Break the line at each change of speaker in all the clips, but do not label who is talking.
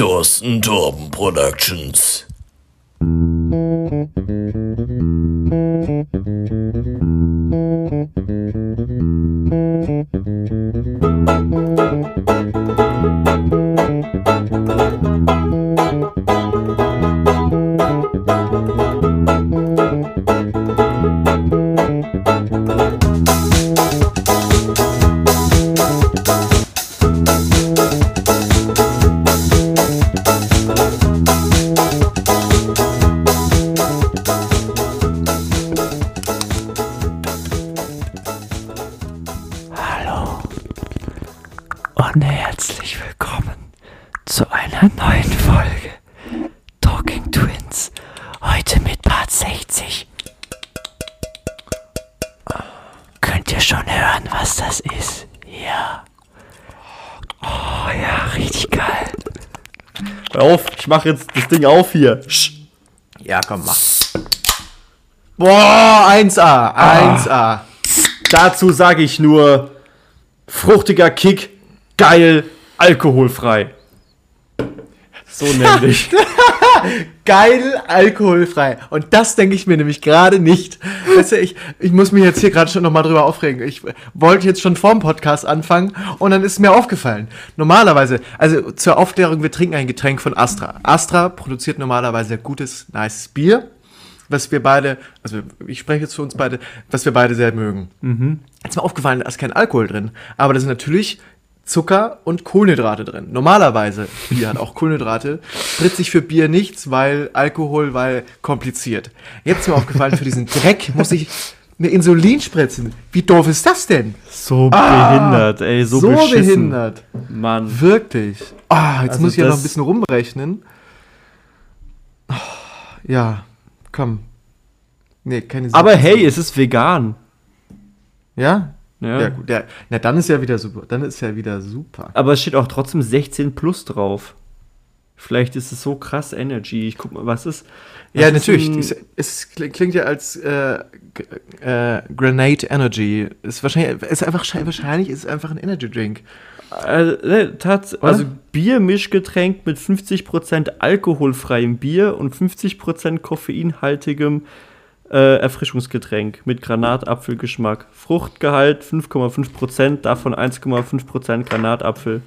Thorsten Torben Productions.
Hallo
mach jetzt das Ding auf hier.
Ja, komm, mach. Boah, 1A, 1A.
Dazu sage ich nur fruchtiger Kick, geil, alkoholfrei. So nämlich.
Geil, alkoholfrei. Und das denke ich mir nämlich gerade nicht. Weißt du, ich, ich muss mich jetzt hier gerade schon nochmal drüber aufregen. Ich wollte jetzt schon vorm Podcast anfangen und dann ist mir aufgefallen. Normalerweise, also zur Aufklärung, wir trinken ein Getränk von Astra. Astra produziert normalerweise gutes, nice Bier, was wir beide, also ich spreche jetzt für uns beide, was wir beide sehr mögen. Jetzt ist mir aufgefallen, da ist kein Alkohol drin. Aber da sind natürlich Zucker und Kohlenhydrate drin. Normalerweise, Bier hat auch Kohlenhydrate, spritze ich für Bier nichts, weil Alkohol, weil kompliziert. Jetzt ist mir aufgefallen, für diesen Dreck muss ich eine Insulin spritzen. Wie doof ist das denn?
So behindert, ey, so,
So,
beschissen.
behindert.
Mann.
Wirklich. Ah, jetzt
Also
muss ich ja noch ein bisschen rumrechnen. Ah, Ja, komm. Nee, keine
Aber
Sorge.
hey, es ist vegan.
Ja?
Ja.
Ja, gut. Ja, na, dann ist ja wieder super. Dann ist ja wieder super.
Aber es steht auch trotzdem 16 plus drauf. Vielleicht ist es so krass Energy. Ich guck mal, was ist.
Ja,
was ist
natürlich.
ein-
Es, es kli- klingt ja als äh, äh, Grenade Energy. Ist wahrscheinlich, ist einfach, wahrscheinlich ist es einfach ein Energy Drink.
Äh, ne, also Biermischgetränk mit 50% alkoholfreiem Bier und 50% koffeinhaltigem äh, Erfrischungsgetränk mit Granatapfelgeschmack. Fruchtgehalt 5,5%, davon 1,5% Granatapfel.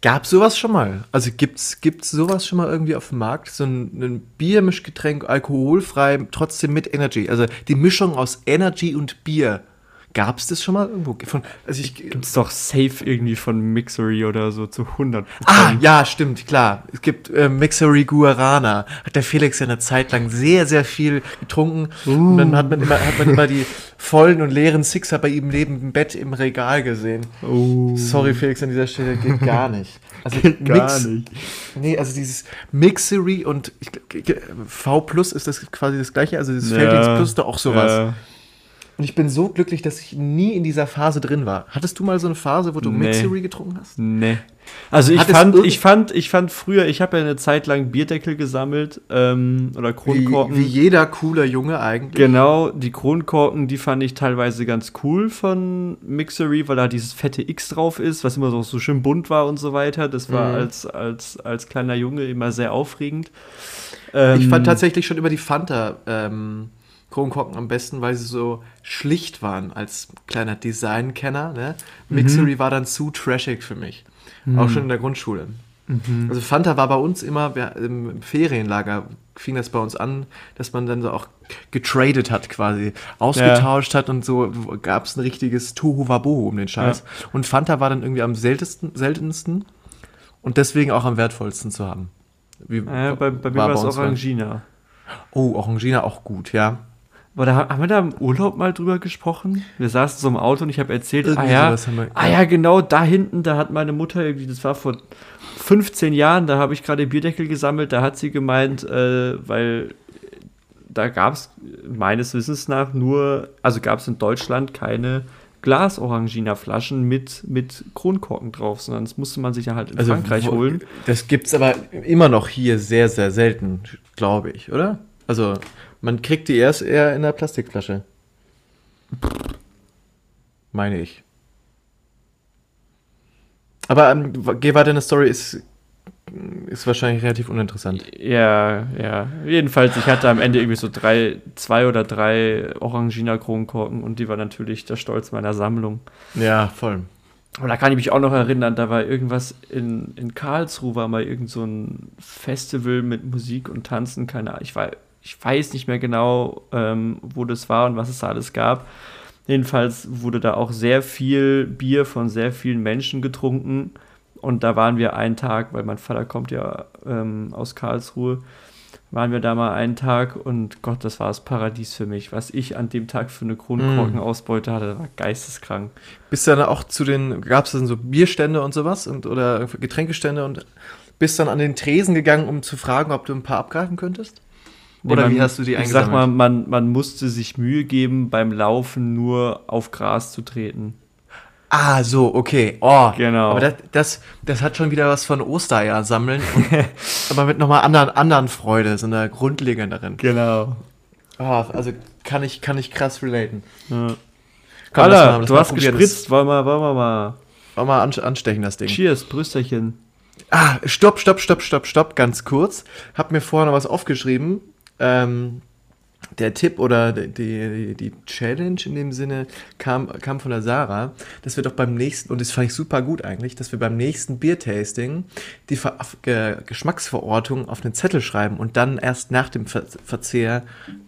Gab sowas schon mal? Also gibt's, gibt's sowas schon mal irgendwie auf dem Markt? So ein, ein Biermischgetränk, alkoholfrei, trotzdem mit Energy. Also die Mischung aus Energy und Bier. Gab's das schon mal irgendwo? Von, also ich,
Gibt's doch safe irgendwie von Mixery oder so zu 100%.
Ah, ja, stimmt, klar. Es gibt äh, Mixery Guarana. Hat der Felix ja eine Zeit lang sehr, sehr viel getrunken. Und dann hat man, immer, hat man immer die vollen und leeren Sixer bei ihm neben dem Bett im Regal gesehen. Sorry, Felix, an dieser Stelle geht gar nicht. Also
Geht gar nicht.
Nee, also dieses Mixery und ich, g- g- V Plus ist das quasi das gleiche, also dieses
Ja.
Feldings Plus doch auch sowas.
Ja.
Und ich bin so glücklich, dass ich nie in dieser Phase drin war. Hattest du mal so eine Phase, wo du
Nee.
Mixery getrunken hast?
Nee. Also ich
Hat
fand, ich fand, ich fand früher, ich habe ja eine Zeit lang Bierdeckel gesammelt ähm, oder
Wie,
Kronkorken.
wie jeder cooler Junge eigentlich.
Genau, die Kronkorken, die fand ich teilweise ganz cool von Mixery, weil da dieses fette X drauf ist, was immer so, so schön bunt war und so weiter. Das war
Mhm.
als, als, als kleiner Junge immer sehr aufregend.
Ich
Ähm,
fand tatsächlich schon über die Fanta ähm, Kronkorken am besten, weil sie so schlicht waren als kleiner Designkenner. Ne? Mixery war dann zu trashig für mich. Auch schon in der Grundschule. Also Fanta war bei uns immer, im Ferienlager fing das bei uns an, dass man dann so auch getradet hat quasi, ausgetauscht hat und so gab es ein richtiges Tohuwabohu um den Scheiß. Und Fanta war dann irgendwie am seltensten, seltensten und deswegen auch am wertvollsten zu haben. Wie,
äh, bei, bei mir
war
es. Orangina.
Oh, Orangina auch gut, ja.
Aber da, haben wir da im Urlaub mal drüber gesprochen? Wir saßen so im Auto und ich habe erzählt, ah ja,
wir-
ah ja, genau, da hinten, da hat meine Mutter irgendwie, das war vor 15 Jahren, da habe ich gerade Bierdeckel gesammelt, da hat sie gemeint, äh, weil da gab es meines Wissens nach nur, also gab es in Deutschland keine Glas-Orangina-Flaschen mit, mit Kronkorken drauf, sondern das musste man sich ja halt in Frankreich
Also wo-
holen.
Das gibt's aber immer noch hier sehr, sehr selten, glaube ich, oder? Also, man kriegt die erst eher in der Plastikflasche. Meine ich. Aber ähm, geh weiter in der Story. Ist, ist wahrscheinlich relativ uninteressant.
Ja, ja. Jedenfalls, ich hatte am Ende irgendwie so drei, zwei oder drei Orangina-Kronkorken und die war natürlich der Stolz meiner Sammlung.
Ja, voll.
Und da kann ich mich auch noch erinnern, da war irgendwas in, in Karlsruhe, war mal irgend so ein Festival mit Musik und Tanzen, keine Ahnung. Ich, war, ich weiß nicht mehr genau, ähm, wo das war und was es da alles gab. Jedenfalls wurde da auch sehr viel Bier von sehr vielen Menschen getrunken. Und da waren wir einen Tag, weil mein Vater kommt ja ähm, aus Karlsruhe, waren wir da mal einen Tag und Gott, das war das Paradies für mich. Was ich an dem Tag für eine Kronkorkenausbeute hatte, war geisteskrank.
Bist du dann auch zu den, gab es dann so Bierstände und sowas und, oder Getränkestände und bist dann an den Tresen gegangen, um zu fragen, ob du ein paar abgreifen könntest? Oder
man,
wie hast du die
Ich sag mal,
eingesammelt?
man, man musste sich Mühe geben, beim Laufen nur auf Gras zu treten.
Ah, so, okay. Oh,
Genau.
Aber das, das, das hat schon wieder was von Ostereier sammeln, aber mit nochmal anderen, anderen Freude, so einer grundlegenderen.
Genau.
Oh, also kann ich, kann ich krass relaten.
Ja.
Komm,
Alter,
mal-
du hast
probieren.
gespritzt, wollen wir, wollen wir mal.
Wollen wir an- anstechen, das Ding.
Cheers, Brüsterchen.
Ah, stopp, stopp, stopp, stopp, stopp, ganz kurz. Hab mir vorher noch was aufgeschrieben. Ähm, der Tipp oder die, die, Challenge in dem Sinne kam, kam von der Sarah, dass wir doch beim nächsten, und das fand ich super gut eigentlich, dass wir beim nächsten Biertasting die Ver Ge Geschmacksverortung auf einen Zettel schreiben und dann erst nach dem Ver Verzehr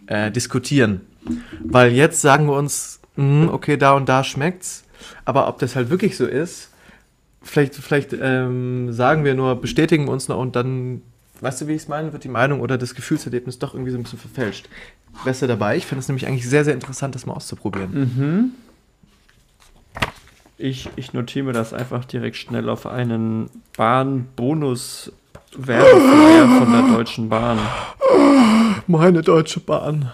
äh, diskutieren. Weil jetzt sagen wir uns, "Hm, okay, da und da schmeckt's, aber ob das halt wirklich so ist, vielleicht, vielleicht ähm, sagen wir nur, bestätigen wir uns noch und dann, weißt du, wie ich es meine, wird die Meinung oder das Gefühlserlebnis doch irgendwie so ein bisschen verfälscht. Du dabei? Ich finde es nämlich eigentlich sehr, sehr interessant, das mal auszuprobieren.
Mhm. Ich, ich notiere mir das einfach direkt schnell auf einen Bahn-Bonus-Werbeflyer von der Deutschen Bahn.
Meine Deutsche Bahn.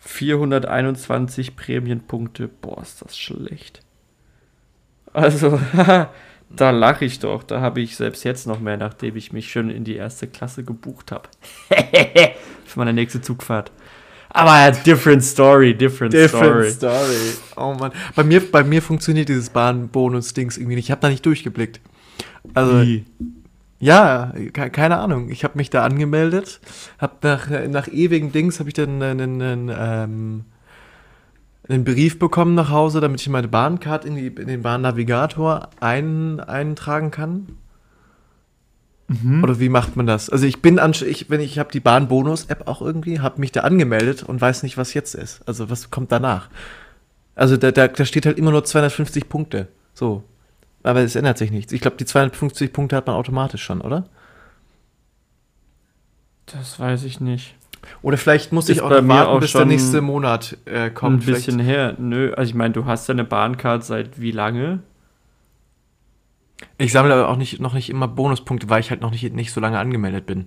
421 Prämienpunkte. Boah, ist das schlecht. Also, da lache ich doch. Da habe ich selbst jetzt noch mehr, nachdem ich mich schon in die erste Klasse gebucht habe. Für meine nächste Zugfahrt. Aber different story, different, story.
Story. Oh Mann. Bei mir, bei mir funktioniert dieses Bahn-Bonus-Dings irgendwie nicht. Ich habe da nicht durchgeblickt. Also,
Wie?
ja, ke keine Ahnung. Ich habe mich da angemeldet, habe nach, nach ewigen Dings habe ich dann einen, einen, ähm, einen Brief bekommen nach Hause, damit ich meine Bahncard in, die, in den Bahnnavigator ein, eintragen kann. Oder wie macht man das? Also ich bin an, ich, wenn ich, ich habe die Bahn-Bonus-App auch irgendwie, habe mich da angemeldet und weiß nicht, was jetzt ist. Also was kommt danach? Also da, da, da steht halt immer nur 250 Punkte. So. Aber es ändert sich nichts. Ich glaube, die 250 Punkte hat man automatisch schon, oder?
Das weiß ich nicht.
Oder vielleicht muss
Ist
ich auch warten,
auch
bis der nächste Monat äh, kommt.
Ein
Vielleicht-
bisschen her. Nö, also ich meine, du hast deine Bahncard seit wie lange?
Ich sammle aber auch nicht, noch nicht immer Bonuspunkte, weil ich halt noch nicht, nicht so lange angemeldet bin.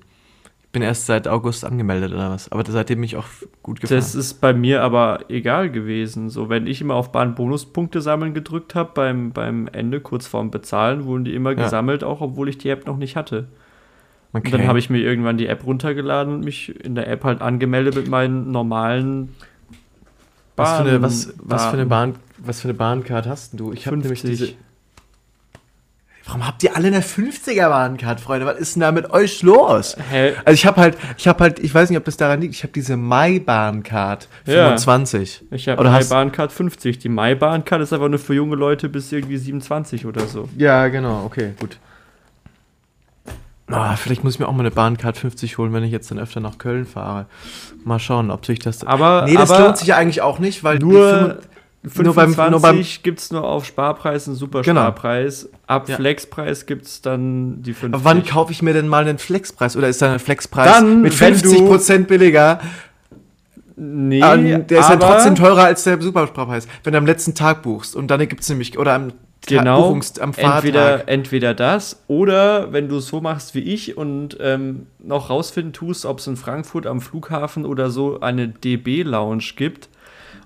Ich bin erst seit August angemeldet oder was. Aber seitdem bin ich auch gut gefahren.
Das ist bei mir aber egal gewesen. So, wenn ich immer auf Bahn-Bonuspunkte sammeln gedrückt habe, beim, beim Ende, kurz vorm Bezahlen, wurden die immer
Ja.
gesammelt, auch obwohl ich die App noch nicht hatte.
Okay.
Und dann habe ich mir irgendwann die App runtergeladen und mich in der App halt angemeldet mit meinen normalen
was, für eine, was, was für eine Bahn, was für eine Bahncard hast denn du? Ich habe nämlich
50.
diese. Warum habt ihr alle eine 50er Bahncard, Freunde? Was ist denn da mit euch los?
Hä?
Also ich habe halt, ich habe halt, ich weiß nicht, ob das daran liegt, ich habe diese Mai-Bahncard
Ja.
25.
Ich habe
hast-
Bahncard 50. Die Mai-Bahncard ist aber nur für junge Leute bis irgendwie 27 oder so.
Ja, genau, okay, gut. Ah, vielleicht muss ich mir auch mal eine Bahncard 50 holen, wenn ich jetzt dann öfter nach Köln fahre. Mal schauen, ob sich das.
Aber-
nee, das
aber
lohnt sich ja eigentlich auch nicht, weil
Nur
25 nur beim-
25
nur beim-
gibt es nur auf Sparpreis einen super
Genau.
Sparpreis. Ab
Ja.
Flexpreis gibt es dann die 50.
Aber wann kaufe ich mir denn mal einen Flexpreis? Oder ist da ein Flexpreis
Dann,
mit
wenn
50% billiger?
Nee,
Ah, der ist dann
aber-
trotzdem teurer als der Supersparpreis, wenn du am letzten Tag buchst. Und dann gibt es nämlich, oder am,
Genau,
Buchungs-, am Fahrtag.
entweder, entweder das oder wenn du es so machst wie ich und ähm, noch rausfinden tust, ob es in Frankfurt am Flughafen oder so eine DB-Lounge gibt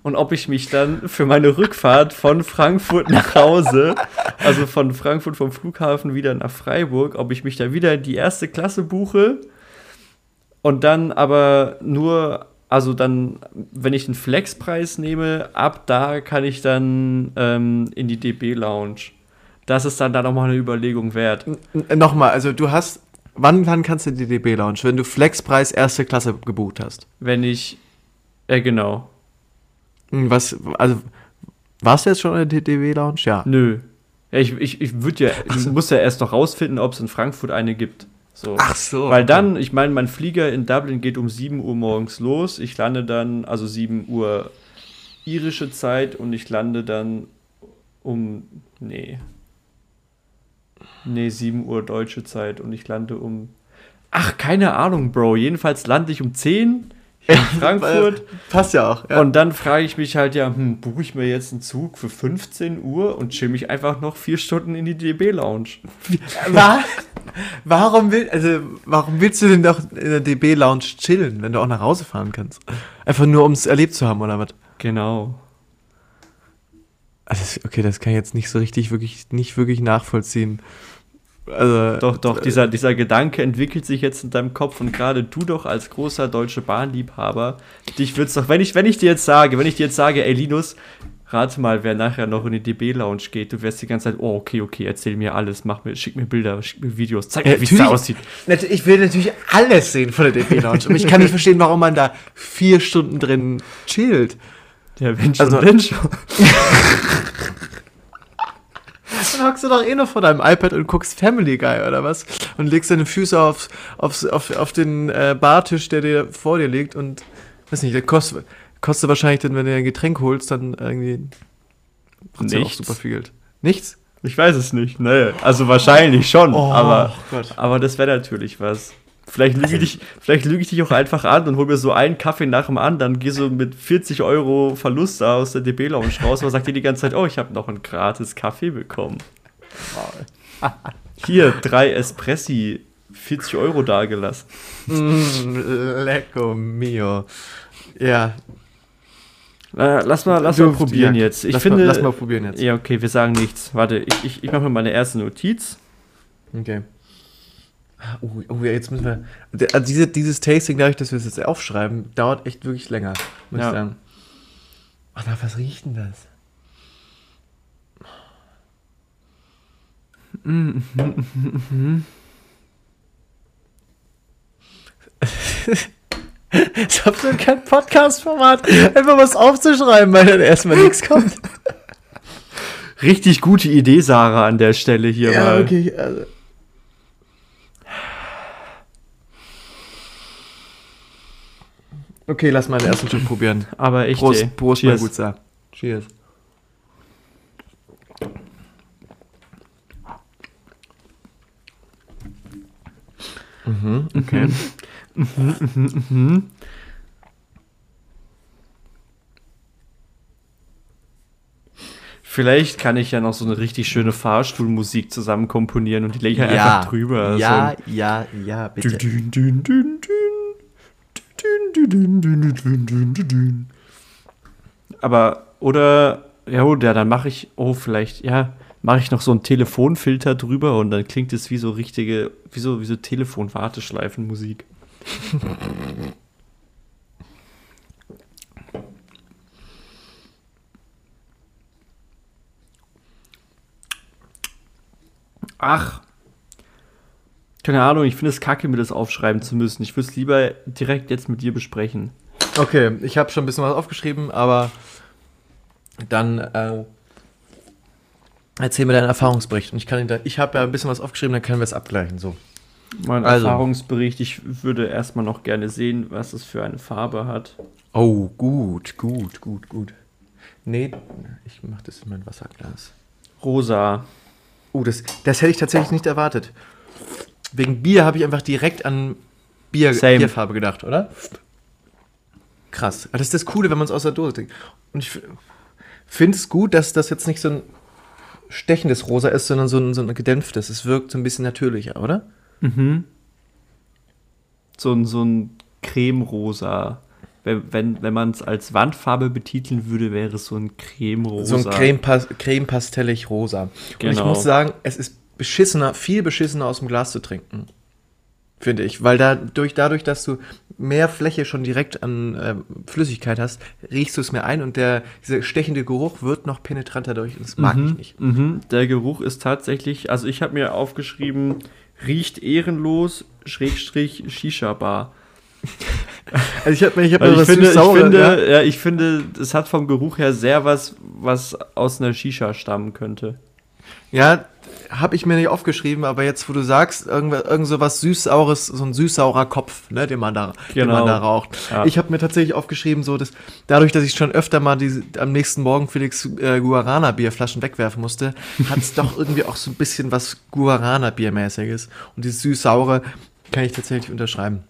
und ob ich mich dann für meine Rückfahrt von Frankfurt nach Hause, also von Frankfurt vom Flughafen wieder nach Freiburg, ob ich mich da wieder in die erste Klasse buche und dann aber nur, also dann, wenn ich einen Flexpreis nehme, ab da kann ich dann ähm, in die DB-Lounge. das ist dann da nochmal eine Überlegung wert.
N- Nochmal, also du hast, wann, wann kannst du die DB Lounge? Wenn du Flexpreis erste Klasse gebucht hast.
Wenn ich, äh, genau,
Hm, Was, also, warst du jetzt schon in der DB Lounge? Ja.
nö. Ja, ich ich, ich würde ja, ich muss ja erst noch rausfinden, ob es in Frankfurt eine gibt. So.
Ach so.
Weil dann, ich meine, mein Flieger in Dublin geht um 7 Uhr morgens los. Ich lande dann, also 7 Uhr irische Zeit und ich lande dann um, nee. Nee, 7 Uhr deutsche Zeit und ich lande um, ach, keine Ahnung, Bro. Jedenfalls lande ich um 10 hier in Frankfurt.
Passt ja auch. Ja.
Und dann frage ich mich halt, ja, hm, buche ich mir jetzt einen Zug für 15 Uhr und chill mich einfach noch vier Stunden in die DB-Lounge.
Wa- warum, will, also, warum willst du denn doch in der DB Lounge chillen, wenn du auch nach Hause fahren kannst? Einfach nur, um es erlebt zu haben, oder was?
Genau.
Also, okay, das kann ich jetzt nicht so richtig, wirklich, nicht wirklich nachvollziehen. Also,
Doch, doch, dieser, dieser Gedanke entwickelt sich jetzt in deinem Kopf und gerade du doch als großer deutsche Bahnliebhaber, dich würdest doch, wenn ich, wenn ich dir jetzt sage, wenn ich dir jetzt sage, ey Linus, rate mal, wer nachher noch in die DB-Lounge geht, du wärst die ganze Zeit, oh, okay, okay, erzähl mir alles, mach mir, schick mir Bilder, schick mir Videos, zeig mir, wie es da aussieht.
Ich will natürlich alles sehen von der DB Lounge. Aber ich kann nicht verstehen, warum man da vier Stunden drin chillt.
Ja, wenn schon,
Also-
wenn schon.
Dann hockst du doch eh noch vor deinem iPad und guckst Family Guy oder was? Und legst deine Füße aufs, aufs, auf, auf den äh, Bartisch, der dir vor dir liegt und, weiß nicht, der kostet, kostet wahrscheinlich dann, wenn du dir ein Getränk holst, dann irgendwie trotzdem auch
Nichts.
super viel Geld. Nichts?
Ich weiß es nicht, ne, also wahrscheinlich schon,
Oh,
aber,
Gott.
aber das wäre natürlich was. Vielleicht lüge, ich dich, vielleicht lüge ich dich auch einfach an und hol mir so einen Kaffee nach dem anderen, geh so mit 40 Euro Verlust aus der DB-Lounge raus und sagt dir die ganze Zeit, oh, ich habe noch einen gratis Kaffee bekommen. Hier, drei Espressi, 40 Euro dagelassen.
Mm, lecco mio. Ja,
Äh, lass mal, lass mal probieren
ja,
jetzt. Ich
lass
finde.
Mal, lass mal probieren jetzt.
Ja, okay, wir sagen nichts. Warte, ich, ich, ich mache mir meine erste Notiz.
Okay. Oh, oh, ja, jetzt müssen wir. Also Diese, dieses Tasting, dadurch, dass wir es jetzt aufschreiben, dauert echt wirklich länger, muss
Ja.
ich sagen. Ach, na, was riecht denn das? Das ist absolut kein Podcast-Format. Einfach was aufzuschreiben, weil dann erstmal nichts kommt.
Richtig gute Idee, Sarah, an der Stelle hier
Ja,
mal.
okay. Also. Okay, lass mal den ersten Schluck probieren.
Aber echt.
Prost,
ey.
Prost, mein
Cheers.
Gutser. Cheers. Mhm, okay.
Vielleicht kann ich ja noch so eine richtig schöne Fahrstuhlmusik zusammen komponieren und die lege ich halt einfach drüber.
Ja, ja, ja,
So
bitte.
ein dün, dün, dün, dün. Dün, dün, dün, dün, dün, dün, dün, dün. Aber, oder, ja, ja, dann mache ich, oh, vielleicht, ja, mache ich noch so einen Telefonfilter drüber und dann klingt es wie so richtige, wie so, wie so Telefon-Warteschleifenmusik. Ach. Keine Ahnung, ich finde es kacke, mir das aufschreiben zu müssen. Ich würde es lieber direkt jetzt mit dir besprechen.
Okay, ich habe schon ein bisschen was aufgeschrieben, aber dann äh, erzähl mir deinen Erfahrungsbericht. Und ich kann ihn da, ich habe ja ein bisschen was aufgeschrieben, dann können wir es abgleichen. So.
Mein
Also.
Erfahrungsbericht, ich würde erstmal noch gerne sehen, was es für eine Farbe hat.
Oh, gut, gut, gut, gut. Nee, ich mache das in mein Wasserglas.
Rosa.
Oh, das, das hätte ich tatsächlich nicht erwartet. Wegen Bier habe ich einfach direkt an Bier,
Same.
Bierfarbe gedacht, oder? Krass. Aber das ist das Coole, wenn man es aus der Dose trinkt. Und ich finde es gut, dass das jetzt nicht so ein stechendes Rosa ist, sondern so ein, so ein gedämpftes. Es wirkt so ein bisschen natürlicher, oder?
Mhm. So ein, so ein Creme-Rosa. Wenn, wenn, wenn man es als Wandfarbe betiteln würde, wäre es so ein Creme-Rosa.
So ein Creme-pas- creme-pastellig rosa. Und ich
Genau.
muss sagen, es ist beschissener, viel beschissener aus dem Glas zu trinken. finde ich. Weil dadurch, dadurch, dass du mehr Fläche schon direkt an äh, Flüssigkeit hast, riechst du es mehr ein und der, dieser stechende Geruch wird noch penetranter durch. Und das mag ich nicht.
Mhm. Der Geruch ist tatsächlich, also ich habe mir aufgeschrieben, riecht ehrenlos, Schrägstrich Shisha-Bar.
Also ich habe mir, ich hab
Weil
mir
ich
was
finde, ich finde,
ja.
ja. ich finde, es hat vom Geruch her sehr was, was aus einer Shisha stammen könnte.
Ja, habe ich mir nicht aufgeschrieben, aber jetzt, wo du sagst, irgend, irgend so was süß-saures, so ein süß-saurer Kopf, ne, den man da, den
Genau.
man da raucht.
Ja.
Ich habe mir tatsächlich aufgeschrieben, so dass dadurch, dass ich schon öfter mal diese, am nächsten Morgen Felix äh, Guarana Bierflaschen wegwerfen musste, hat es doch irgendwie auch so ein bisschen was Guarana Biermäßiges. Und dieses süß-saure kann ich tatsächlich unterschreiben.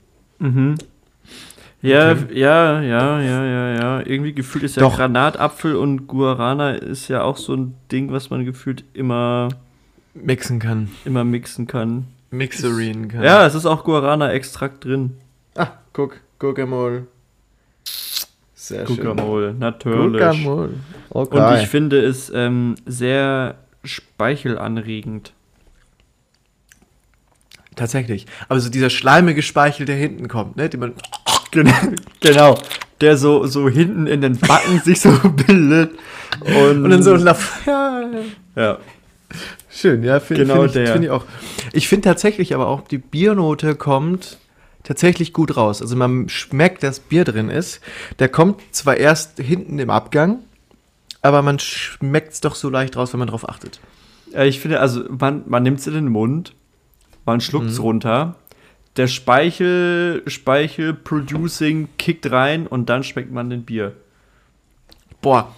Ja,
Okay.
ja, ja, ja, ja, ja. Irgendwie gefühlt ist ja
Doch.
Granatapfel und Guarana ist ja auch so ein Ding, was man gefühlt immer,
Mixen kann.
immer mixen kann.
Mixerin kann.
Ja, es ist auch Guarana-Extrakt drin.
Ah, guck, Guacamole. Sehr
Guacamole, natürlich.
Guacamole. Okay.
Und ich finde es ähm, sehr speichelanregend.
Tatsächlich. Aber so dieser schleimige Speichel, der hinten kommt, ne? Den man.
Genau. Der so, so hinten in den Backen sich so bildet. Und,
Und dann so lauf- ja, ja. Schön, ja, finde
Genau
find ich, find ich auch. Ich finde tatsächlich aber auch, die Biernote kommt tatsächlich gut raus. Also man schmeckt, dass Bier drin ist. Der kommt zwar erst hinten im Abgang, aber man schmeckt es doch so leicht raus, wenn man drauf achtet.
Ich finde, also man, man nimmt es in den Mund, man schluckt es runter, der Speichel, Speichel-Producing kickt rein und dann schmeckt man den Bier.
Boah.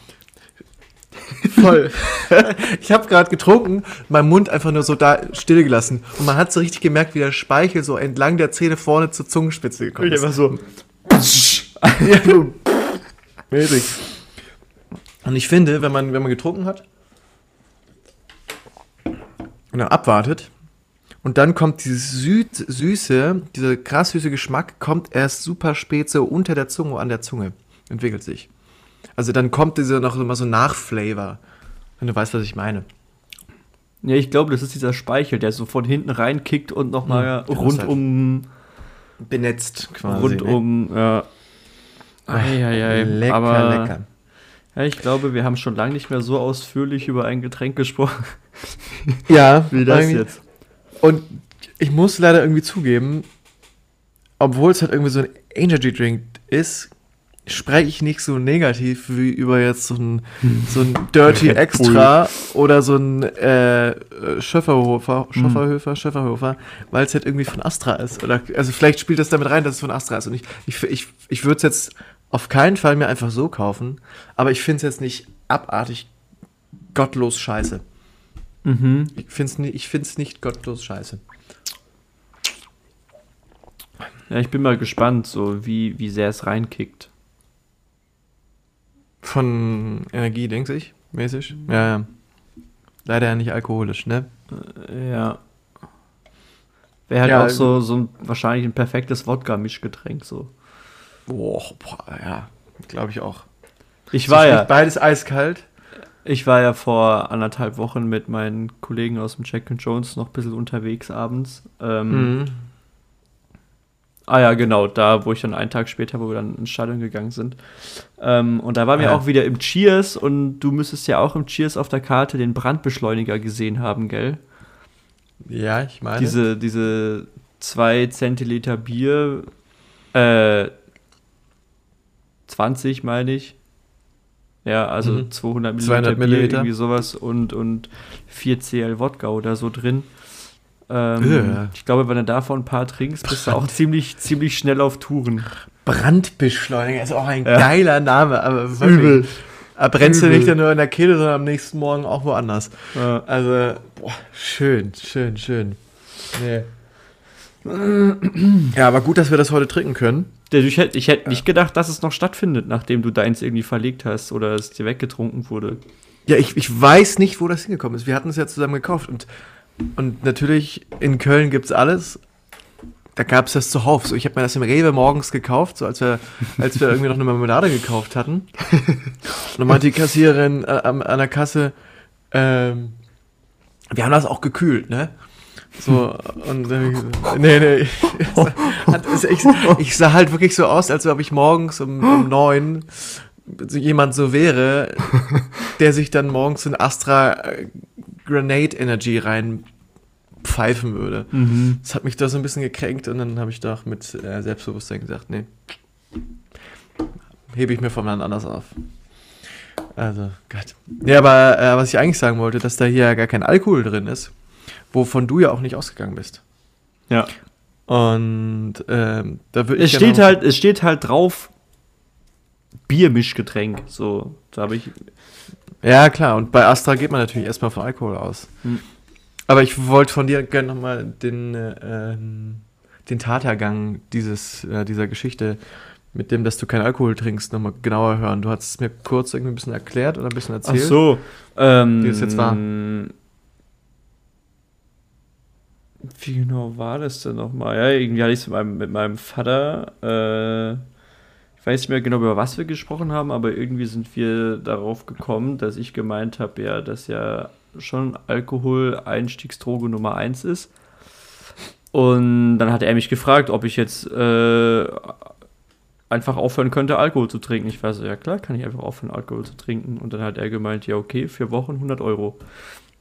Voll. ich habe gerade getrunken, mein Mund einfach nur so da still gelassen. Und man hat so richtig gemerkt, wie der Speichel so entlang der Zähne vorne zur Zungenspitze gekommen ist.
so.
ja, so. Mäßig. Und ich finde, wenn man, wenn man getrunken hat und dann abwartet und dann kommt dieses Süd, süße, dieser krass süße Geschmack, kommt erst super spät so unter der Zunge, an der Zunge, entwickelt sich. Also dann kommt dieser noch immer so Nachflavor, wenn du weißt, was ich meine.
Ja, ich glaube, das ist dieser Speichel, der so von hinten reinkickt und nochmal
Mhm.
rundum,
Benetzt quasi.
rundum, ja. Eieiei.
ne? Lecker,
Aber,
lecker.
Ja, ich glaube, wir haben schon lange nicht mehr so ausführlich über ein Getränk gesprochen
Ja,
wie das jetzt.
Und ich muss leider irgendwie zugeben, obwohl es halt irgendwie so ein Energy Drink ist, spreche ich nicht so negativ wie über jetzt so ein, so ein Dirty
Red Bull.
Extra oder so ein äh, äh, Schöfferhofer, Schöfferhöfer, Schöfferhofer, weil es halt irgendwie von Astra ist. Oder, also vielleicht spielt das damit rein, dass es von Astra ist. Und ich, ich, ich, ich würde es jetzt auf keinen Fall mir einfach so kaufen, aber ich finde es jetzt nicht abartig gottlos scheiße.
Mhm.
Ich finde es nicht, ich find's nicht gottlos scheiße.
Ja, ich bin mal gespannt, so wie, wie sehr es reinkickt.
Von Energie, denke ich, mäßig. Ja, ja. Leider ja nicht alkoholisch, ne?
Ja. Wäre halt
Ja,
auch so, so ein, wahrscheinlich ein perfektes Wodka-Mischgetränk so.
Boah, boah ja, glaube ich auch.
Ich war ja,
Beides eiskalt.
ich war ja vor anderthalb Wochen mit meinen Kollegen aus dem Jack and Jones noch ein bisschen unterwegs abends. Ähm,
Mhm.
Ah ja, genau, da, wo ich dann einen Tag später, wo wir dann ins Stadion gegangen sind. Ähm, und da waren wir
Ah.
auch wieder im Cheers und du müsstest ja auch im Cheers auf der Karte den Brandbeschleuniger gesehen haben, gell?
Ja, ich meine.
Diese, diese 2 Zentiliter Bier, äh, 20 meine ich. Ja, also
Mhm.
200 Milliliter
200
Bier,
Milliliter.
irgendwie sowas und, und 4 CL Wodka oder so drin. Ähm,
Äh.
Ich glaube, wenn du davon ein paar trinkst, bist du auch ziemlich, ziemlich schnell auf Touren.
Brandbeschleuniger ist auch ein
Ja.
geiler Name, aber
Übel.
Da brennst du
Übel.
nicht nur in der Kehle, sondern am nächsten Morgen auch woanders.
Ja.
Also, boah, schön, schön, schön. Nee. Ja, aber gut, dass wir das heute trinken können.
Ich hätte ich hätt nicht gedacht, dass es noch stattfindet, nachdem du deins irgendwie verlegt hast oder es dir weggetrunken wurde.
Ja, ich, ich weiß nicht, wo das hingekommen ist. Wir hatten es ja zusammen gekauft. Und, und natürlich, in Köln gibt es alles. Da gab es das zuhauf. So, ich habe mir das im Rewe morgens gekauft, so als wir, als wir irgendwie noch eine Marmelade gekauft hatten. Und dann meinte die Kassiererin äh, an, an der Kasse, ähm, wir haben das auch gekühlt, ne? So, und äh, nee, nee. Also ich, ich sah halt wirklich so aus, als ob ich morgens um, um neun jemand so wäre, der sich dann morgens in Astra äh, Grenade Energy rein pfeifen würde. Das hat mich da so ein bisschen gekränkt und dann habe ich doch mit äh, Selbstbewusstsein gesagt, nee, hebe ich mir vom Land anders auf. Also, Gott. Ja, aber äh, was ich eigentlich sagen wollte, dass da hier gar kein Alkohol drin ist, wovon du ja auch nicht ausgegangen bist.
Ja.
Und ähm, da würde
Es
ich
steht
gerne
halt, es steht halt drauf Biermischgetränk. So, da habe ich.
Ja, klar. Und bei Astra geht man natürlich erstmal von Alkohol aus.
Hm.
Aber ich wollte von dir gerne nochmal den, äh, den Tatergang dieses, äh, dieser Geschichte mit dem, dass du keinen Alkohol trinkst, nochmal genauer hören. Du hast es mir kurz irgendwie ein bisschen erklärt oder ein bisschen
Ach
erzählt.
so. Ähm,
Wie es jetzt war.
Wie genau war das denn nochmal? Ja, irgendwie hatte ich es mit meinem, mit meinem Vater. Äh, ich weiß nicht mehr genau, über was wir gesprochen haben, aber irgendwie sind wir darauf gekommen, dass ich gemeint habe, ja, dass ja schon Alkohol Einstiegsdroge Nummer eins ist. Und dann hat er mich gefragt, ob ich jetzt äh, einfach aufhören könnte, Alkohol zu trinken. Ich war so, ja klar, kann ich einfach aufhören, Alkohol zu trinken. Und dann hat er gemeint, ja okay, vier Wochen 100 Euro.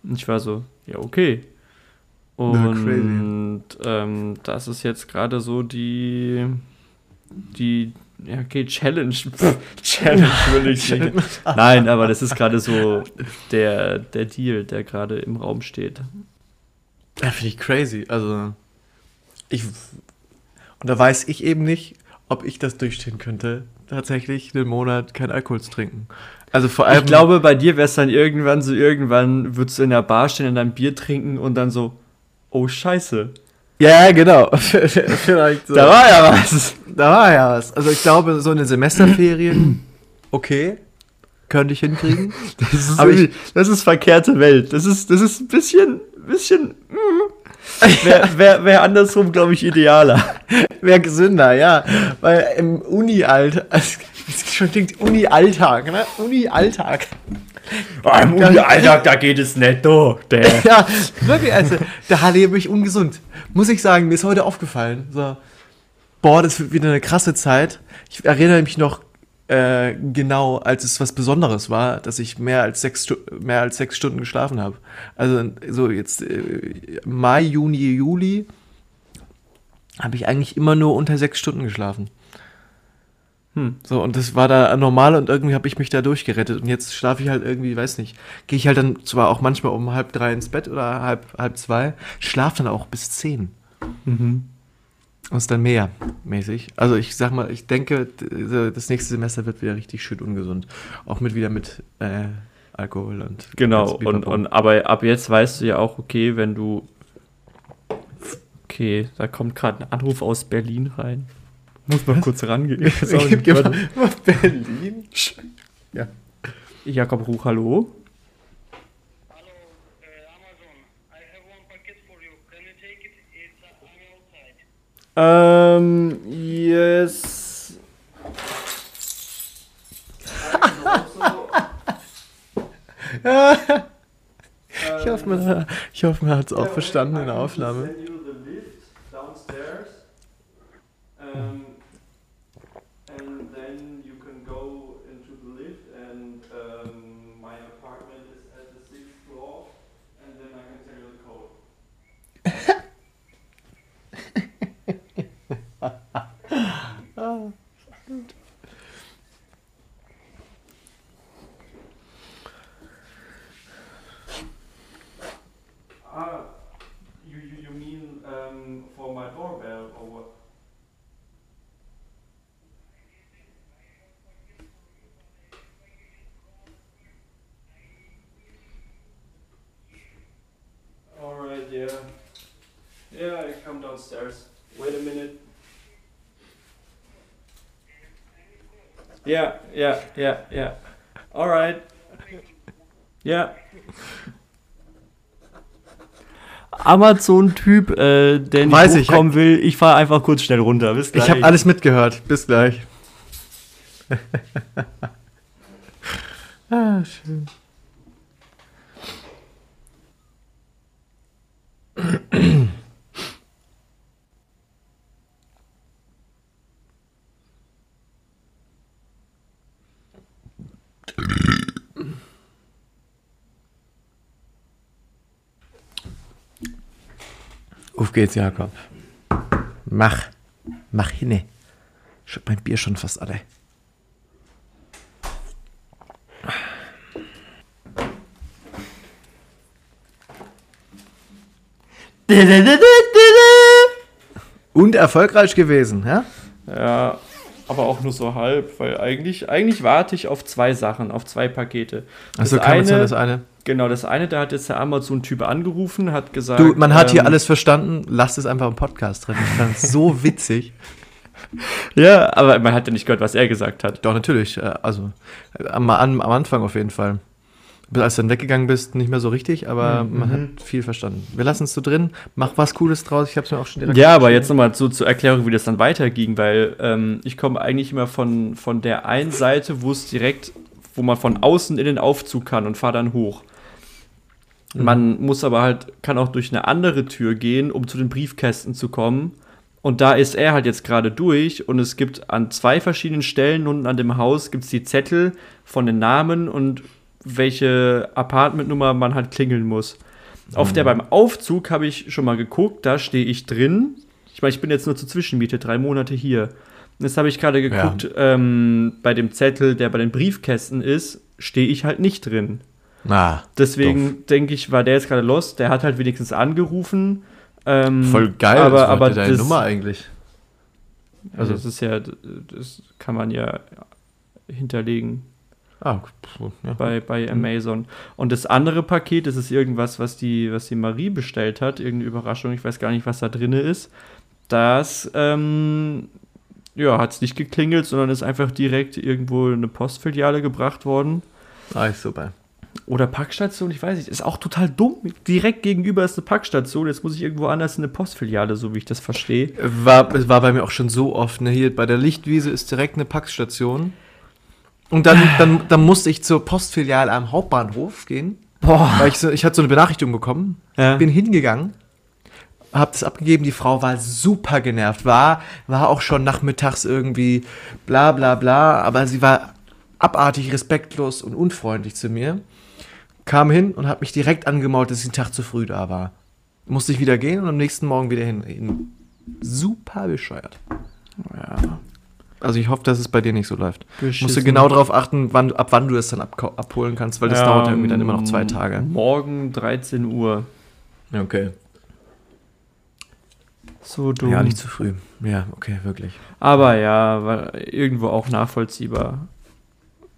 Und ich war so, ja okay. Und ähm, das ist jetzt gerade so die, die, ja okay, Challenge. Challenge will ich nicht. Nein, aber das ist gerade so der, der Deal, der gerade im Raum steht.
Ja, finde ich crazy. Also, ich. Und da weiß ich eben nicht, ob ich das durchstehen könnte, tatsächlich einen Monat kein Alkohol zu trinken. Also vor allem.
Ich glaube, bei dir wäre es dann irgendwann so, irgendwann würdest du in der Bar stehen und dann Bier trinken und dann so, oh Scheiße.
Ja, genau. Vielleicht so.
Da war ja was.
Da war ja was. Also ich glaube, so eine Semesterferien, okay, könnte ich hinkriegen.
Das ist,
Aber
irgendwie- das ist verkehrte Welt. Das ist, das ist ein bisschen, bisschen. Wäre wär, wär andersrum, glaube ich, idealer.
Wäre gesünder, ja. Weil im Uni-Alltag, also, schon klingt Uni-Alltag, ne? Uni-Alltag.
Im Uni-Alltag, da geht es nicht, du. Der.
Ja, wirklich, also, da lebe ich ungesund. Muss ich sagen, mir ist heute aufgefallen. So, boah, das wird wieder eine krasse Zeit. Ich erinnere mich noch äh, genau, als es was Besonderes war, dass ich mehr als sechs, mehr als sechs Stunden geschlafen habe. Also so jetzt äh, Mai, Juni, Juli habe ich eigentlich immer nur unter sechs Stunden geschlafen.
Hm.
So, und das war da normal und irgendwie habe ich mich da durchgerettet. Und jetzt schlafe ich halt irgendwie, weiß nicht, gehe ich halt dann zwar auch manchmal um halb drei ins Bett oder halb, halb zwei, schlafe dann auch bis zehn.
Mhm.
Und ist dann mehr mäßig. Also ich sag mal, ich denke, d- das nächste Semester wird wieder richtig schön ungesund. Auch mit wieder mit äh, Alkohol und
Genau, und, und aber ab jetzt weißt du ja auch, okay, wenn du. Okay, da kommt gerade ein Anruf aus Berlin rein. Muss mal kurz rangehen. Sorry.
Berlin. Ja.
Jakob Ruch, hallo.
Hello, Amazon. I have one packet for you. Can you take it? It's I'm outside.
Ähm, yes.
Ich hoffe, man, ich hoffe, man hat es auch verstanden in der Aufnahme.
Um, and then you can go into the lift, and um, my apartment is at the sixth floor, and then I can tell you the code. Ah, you, you, you mean um, for my doorbell or what? Alright, yeah. Yeah, Downstairs. Wait a minute. Yeah, yeah, yeah, yeah. Alright. Ja. Amazon-Typ, äh, der nicht
Weiß ich,
hochkommen will, ich fahre einfach kurz schnell runter. Bis gleich.
Ich habe alles mitgehört. Bis gleich. ah, schön. Auf geht's, Jakob. Mach. Mach hinne. Ich hab mein Bier schon fast alle. Und erfolgreich gewesen, ja?
Ja, aber auch nur so halb, weil eigentlich, eigentlich warte ich auf zwei Sachen, auf zwei Pakete.
Also
das
kann man
eine,
das eine.
Genau, das eine, da hat jetzt der Amazon-Typ angerufen, hat gesagt.
Du, man hat hier
ähm,
alles verstanden. Lasst es einfach im Podcast drin. Ich fand es so witzig.
Ja, aber man hat ja nicht gehört, was er gesagt hat.
Doch, natürlich. äh, Also äh, am, am, Anfang auf jeden Fall. Als du dann weggegangen bist, nicht mehr so richtig, aber man hat viel verstanden. Wir lassen es so drin. Mach was Cooles draus. Ich habe es mir auch schon direkt
Ja, aber jetzt nochmal so zur Erklärung, wie das dann weiterging, weil ähm, ich komme eigentlich immer von, von der einen Seite, wo es direkt, wo man von außen in den Aufzug kann und fahre dann hoch. Man muss aber halt, kann auch durch eine andere Tür gehen, um zu den Briefkästen zu kommen. Und da ist er halt jetzt gerade durch und es gibt an zwei verschiedenen Stellen unten an dem Haus gibt es die Zettel von den Namen und welche Apartmentnummer man halt klingeln muss. Auf der beim Aufzug habe ich schon mal geguckt, da stehe ich drin. Ich meine, ich bin jetzt nur zur Zwischenmiete, drei Monate hier. Und jetzt habe ich gerade geguckt, ähm, bei dem Zettel, der bei den Briefkästen ist, stehe ich halt nicht drin.
Ah,
Deswegen denke ich, war der jetzt gerade lost. Der hat halt wenigstens angerufen. Ähm,
voll geil.
Aber, aber
deine
das,
Nummer eigentlich.
also das ist ja, das kann man ja hinterlegen
Ah, ja.
bei, bei Amazon. Und das andere Paket, das ist irgendwas, was die, was die Marie bestellt hat, irgendeine Überraschung, ich weiß gar nicht, was da drin ist. Das, ähm, ja, hat es nicht geklingelt, sondern ist einfach direkt irgendwo in eine Postfiliale gebracht worden.
Ah, ist super.
Oder Packstation, ich weiß nicht, ist auch total dumm. Direkt gegenüber ist eine Packstation, jetzt muss ich irgendwo anders in eine Postfiliale, so wie ich das verstehe.
War, es war bei mir auch schon so oft. Ne? Hier bei der Lichtwiese ist direkt eine Packstation. Und dann, dann, dann musste ich zur Postfiliale am Hauptbahnhof gehen.
Boah.
Weil ich, so, ich hatte so eine Benachrichtigung bekommen.
Ja.
Bin hingegangen, hab das abgegeben. Die Frau war super genervt. War, war auch schon nachmittags irgendwie bla bla bla. Aber sie war abartig respektlos und unfreundlich zu mir. Kam hin und hat mich direkt angemault, dass ich einen Tag zu früh da war. Musste ich wieder gehen und am nächsten Morgen wieder hinreden. Super bescheuert.
Ja.
Also ich hoffe, dass es bei dir nicht so läuft.
Beschissen.
Musst du genau darauf achten, wann, ab wann du es dann abko- abholen kannst, weil das dauert ja irgendwie dann immer noch zwei Tage.
Morgen 13 Uhr.
Okay.
So dumm.
Ja, nicht zu früh. Ja, okay, wirklich.
Aber ja, war irgendwo auch nachvollziehbar.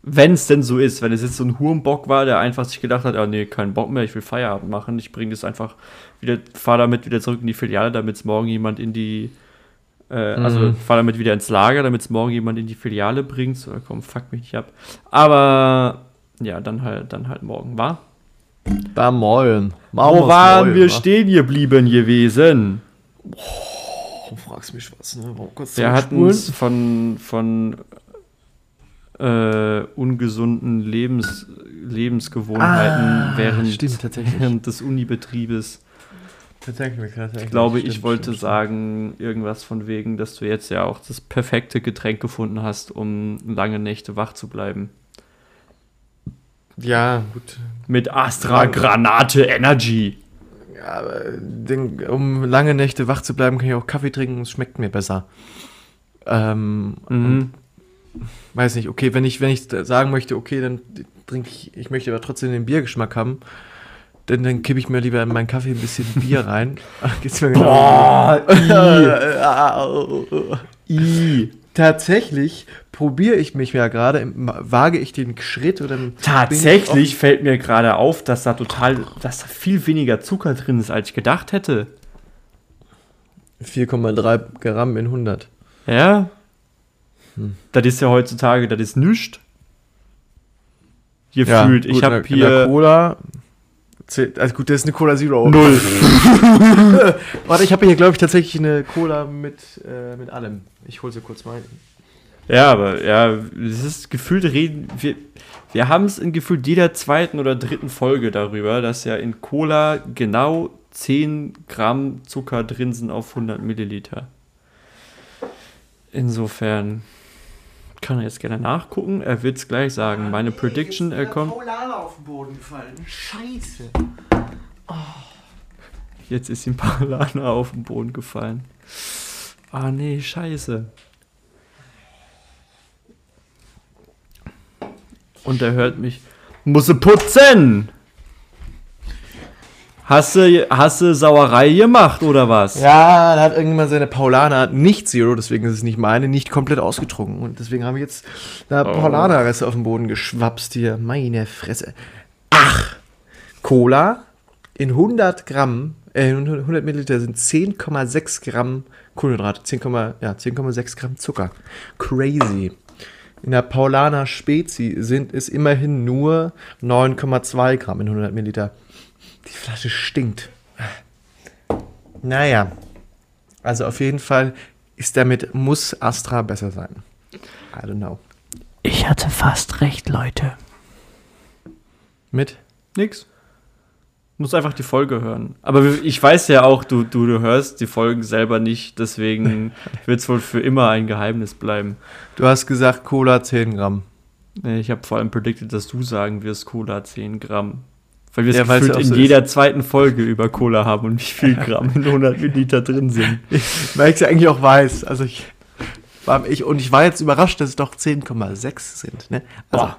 Wenn es denn so ist, wenn es jetzt so ein Hurmbock war, der einfach sich gedacht hat, ah nee, kein Bock mehr, ich will Feierabend machen, ich bringe das einfach wieder, fahr damit wieder zurück in die Filiale, damit es morgen jemand in die, äh, also
Mhm.
fahr damit wieder ins Lager, damit es morgen jemand in die Filiale bringt, so komm, fuck mich nicht ab. Aber ja, dann halt, dann halt morgen war.
Da moin.
Wo waren wir stehen geblieben gewesen?
Du fragst mich was, ne? Warum
Wir hatten von, von äh, ungesunden Lebens, Lebensgewohnheiten
Ah,
während,
stimmt,
während des Unibetriebes.
Tatsächlich, tatsächlich.
Ich glaube, ich
Stimmt,
wollte
stimmt,
sagen, irgendwas von wegen, dass du jetzt ja auch das perfekte Getränk gefunden hast, um lange Nächte wach zu bleiben.
Ja, gut.
Mit Astra Granate Energy.
Ja, aber den, um lange Nächte wach zu bleiben, kann ich auch Kaffee trinken es schmeckt mir besser. Ähm,
Mhm.
Weiß nicht, okay, wenn ich, wenn ich sagen möchte, okay, dann trinke ich, ich möchte aber trotzdem den Biergeschmack haben, dann, dann kippe ich mir lieber in meinen Kaffee ein bisschen Bier rein. Geht's mir genau.
Boah, I.
Tatsächlich probiere ich mich ja gerade, wage ich den Schritt oder
Tatsächlich fällt mir gerade auf, dass da total, dass da viel weniger Zucker drin ist, als ich gedacht hätte.
auf 4,3 Gramm in 100.
Ja?
Hm.
Das ist ja heutzutage, das ist nichts. Gefühlt.
Ja,
ich habe hier
Cola. zählt- Also gut, das ist eine Cola Zero.
null.
Warte, ich habe hier, glaube ich, tatsächlich eine Cola mit, äh, mit allem. Ich hole sie kurz mal.
Ja, aber ja, es ist gefühlt reden. Wir, wir haben es in gefühlt jeder zweiten oder dritten Folge darüber, dass ja in Cola genau 10 Gramm Zucker drin sind auf 100 Milliliter. Insofern kann er jetzt gerne nachgucken. Er wird es gleich sagen. Meine Prediction, er kommt.
Auf den Boden gefallen. Scheiße.
Jetzt ist ihm Paulana auf den Boden gefallen. Ah, nee, scheiße. Und er hört mich. Muss putzen! Hast du, hast du Sauerei gemacht oder was?
Ja, da hat irgendjemand seine Paulana nicht Zero, deswegen ist es nicht meine, nicht komplett ausgetrunken. Und deswegen haben wir jetzt da Paulana-Reste auf den Boden geschwapst hier. Meine Fresse. Ach, Cola in 100 Gramm, äh, in 100 Milliliter sind 10,6 Gramm Kohlenhydrate, 10, ja, 10,6 Gramm Zucker. Crazy. In der Paulana Spezi sind es immerhin nur 9,2 Gramm in 100 Milliliter. Die Flasche stinkt. Naja. Also auf jeden Fall ist damit, muss Astra besser sein. I don't know.
Ich hatte fast recht, Leute.
Mit?
Nix. Muss einfach die Folge hören. Aber ich weiß ja auch, du, du, du hörst die Folgen selber nicht, deswegen wird es wohl für immer ein Geheimnis bleiben.
Du hast gesagt Cola 10 Gramm.
Ich habe vor allem predicted, dass du sagen wirst, Cola 10 Gramm. Weil wir es
Ja,
gefühlt in
so
jeder zweiten Folge über Cola haben und wie viel Gramm in 100 Milliliter drin sind.
Weil ich es ja eigentlich auch weiß. Also ich war, ich, und ich war jetzt überrascht, dass es doch 10,6 sind. Ne? Also,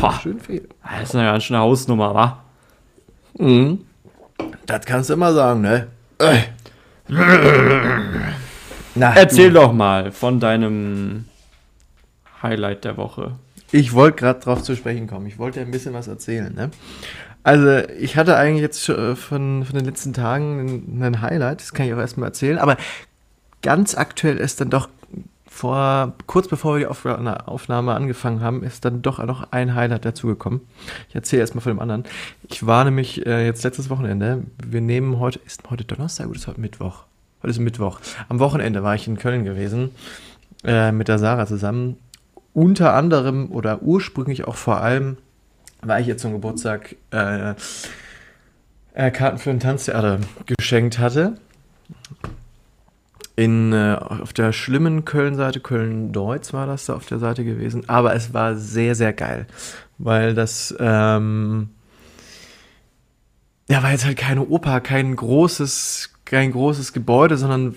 Boah.
schön viel.
Das ist eine ganz schöne Hausnummer, wa?
Mhm. Das kannst du immer sagen, ne? Na,
Erzähl
du.
doch mal von deinem Highlight der Woche.
Ich wollte gerade drauf zu sprechen kommen. Ich wollte ein bisschen was erzählen. Ne? Also, ich hatte eigentlich jetzt schon, äh, von, von den letzten Tagen ein, Highlight. Das kann ich auch erstmal erzählen. Aber ganz aktuell ist dann doch vor, kurz bevor wir die Aufna- Aufnahme angefangen haben, ist dann doch noch ein Highlight dazugekommen. Ich erzähle erstmal von dem anderen. Ich war nämlich äh, jetzt letztes Wochenende. Wir nehmen heute, ist heute Donnerstag oder ist heute Mittwoch? Heute ist Mittwoch. Am Wochenende war ich in Köln gewesen äh, mit der Sarah zusammen. Unter anderem oder ursprünglich auch vor allem, weil ich ihr zum Geburtstag äh, äh, Karten für ein Tanztheater geschenkt hatte. In, äh, auf der schlimmen Köln-Seite, Köln-Deutz war das da auf der Seite gewesen. Aber es war sehr, sehr geil. Weil das, ähm, ja, war jetzt halt keine Oper, kein großes, kein großes Gebäude, sondern,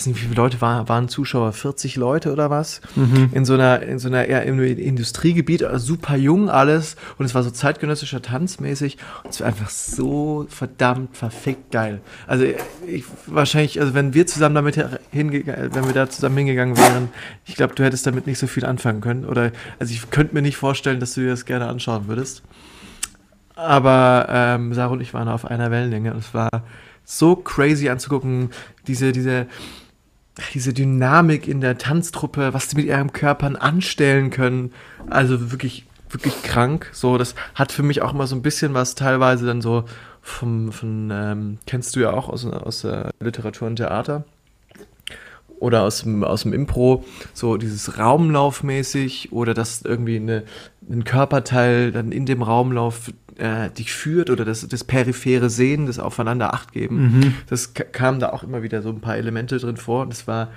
weiß nicht, wie viele Leute waren, waren Zuschauer? 40 Leute oder was? In so einer, in so einer eher im Industriegebiet, also super jung alles. Und es war so zeitgenössischer Tanzmäßig. Und es war einfach so verdammt verfickt geil. Also ich, wahrscheinlich, also wenn wir zusammen damit hingegangen, wenn wir da zusammen hingegangen wären, ich glaube, du hättest damit nicht so viel anfangen können. Oder, also ich könnte mir nicht vorstellen, dass du dir das gerne anschauen würdest. Aber ähm, Sarah und ich waren auf einer Wellenlänge und es war so crazy anzugucken, diese, diese, diese Dynamik in der Tanztruppe, was die mit ihren Körpern anstellen können. Also wirklich, wirklich krank. So, das hat für mich auch mal so ein bisschen was teilweise dann so vom, von, ähm, kennst du ja auch aus, aus äh, Literatur und Theater oder aus dem, aus dem Impro, so dieses Raumlaufmäßig oder dass irgendwie eine, ein Körperteil dann in dem Raumlauf äh, dich führt oder das, das periphere Sehen, das Aufeinander Acht geben. Das ka- kam da auch immer wieder so ein paar Elemente drin vor und es war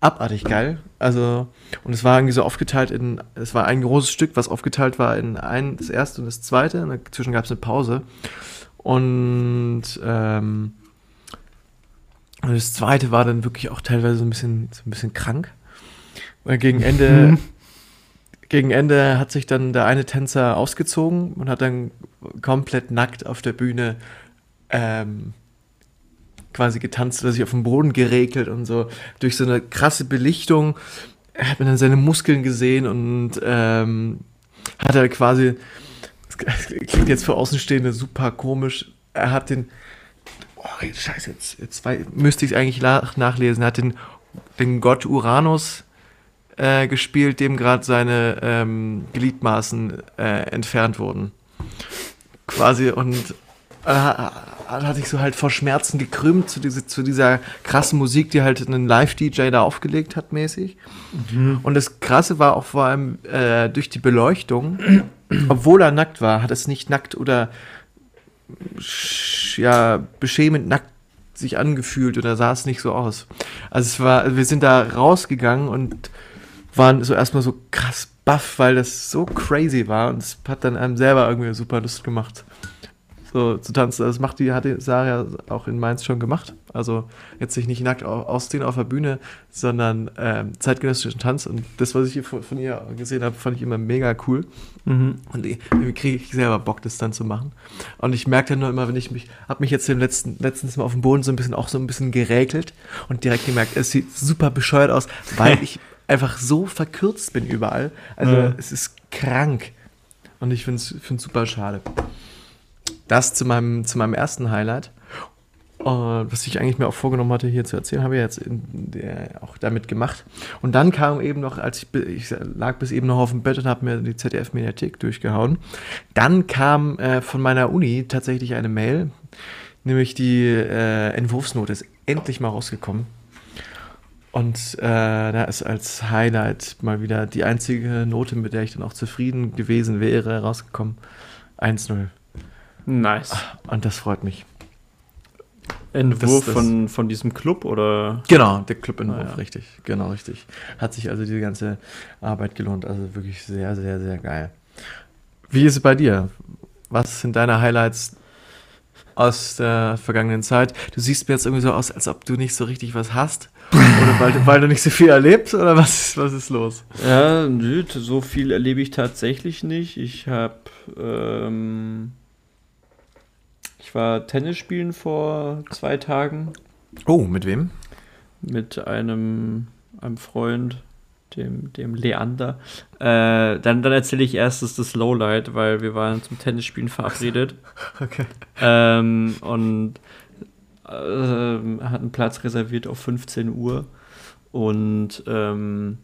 abartig geil. Also, und es war irgendwie so aufgeteilt in, es war ein großes Stück, was aufgeteilt war in ein, das erste und das zweite. Und dazwischen gab es eine Pause. Und ähm, und das zweite war dann wirklich auch teilweise so ein bisschen, so ein bisschen krank. Weil gegen Ende, gegen Ende hat sich dann der eine Tänzer ausgezogen und hat dann komplett nackt auf der Bühne ähm, quasi getanzt oder sich auf den Boden geregelt und so. Durch so eine krasse Belichtung hat man dann seine Muskeln gesehen und ähm, hat er quasi, das klingt jetzt für Außenstehende super komisch, er hat den, oh, scheiße, jetzt, jetzt müsste ich es eigentlich nach, nachlesen, er hat den, den Gott Uranus äh, gespielt, dem gerade seine ähm, Gliedmaßen äh, entfernt wurden. Quasi und äh, hat sich so halt vor Schmerzen gekrümmt zu, diese, zu dieser krassen Musik, die halt einen Live-DJ da aufgelegt hat, mäßig. Und das Krasse war auch vor allem äh, durch die Beleuchtung, obwohl er nackt war, hat es nicht nackt oder ja, beschämend nackt sich angefühlt oder sah es nicht so aus. Also es war, wir sind da rausgegangen und waren so erstmal so krass baff, weil das so crazy war und es hat dann einem selber irgendwie super Lust gemacht. so zu tanzen. Das macht die, hat die Sarah auch in Mainz schon gemacht. Also jetzt sich nicht nackt au- ausziehen auf der Bühne, sondern ähm, zeitgenössischen Tanz. Und das, was ich hier von, von ihr gesehen habe, fand ich immer mega cool. Und ich- irgendwie kriege ich selber Bock, das dann zu machen. Und ich merke dann nur immer, wenn ich mich, habe mich jetzt im letzten, letztens mal auf dem Boden so ein bisschen, auch so ein bisschen geräkelt und direkt gemerkt, es sieht super bescheuert aus, weil ich einfach so verkürzt bin überall. Also
Ja.
es ist krank. Und ich finde es super schade. Das zu meinem, zu meinem ersten Highlight. Und was ich eigentlich mir auch vorgenommen hatte, hier zu erzählen, habe ich jetzt in der, auch damit gemacht. Und dann kam eben noch, als ich, ich lag bis eben noch auf dem Bett und habe mir die ZDF-Mediathek durchgehauen. Dann kam äh, von meiner Uni tatsächlich eine Mail, nämlich die äh, Entwurfsnote ist endlich mal rausgekommen. Und äh, da ist als Highlight mal wieder die einzige Note, mit der ich dann auch zufrieden gewesen wäre, rausgekommen. 1-0.
Nice.
Und das freut mich.
Entwurf
das- das-
von, von diesem Club oder?
Genau, der Clubentwurf,
Ah, ja.
richtig. Genau, richtig. Hat sich also diese ganze Arbeit gelohnt. Also wirklich sehr, sehr, sehr geil. Wie ist es bei dir? Was sind deine Highlights aus der vergangenen Zeit? Du siehst mir jetzt irgendwie so aus, als ob du nicht so richtig was hast. Oder weil, du- weil du nicht so viel erlebst? Oder was, was ist los?
Ja, nö, so viel erlebe ich tatsächlich nicht. Ich habe, ähm, ich war Tennis spielen vor zwei Tagen
Oh, mit wem?
mit einem, einem Freund, dem, dem Leander. Äh, dann dann erzähle ich erst das, das Lowlight, weil wir waren zum Tennisspielen verabredet.
Okay.
Ähm, und ähm, hat einen Platz reserviert auf 15 Uhr. Und ähm,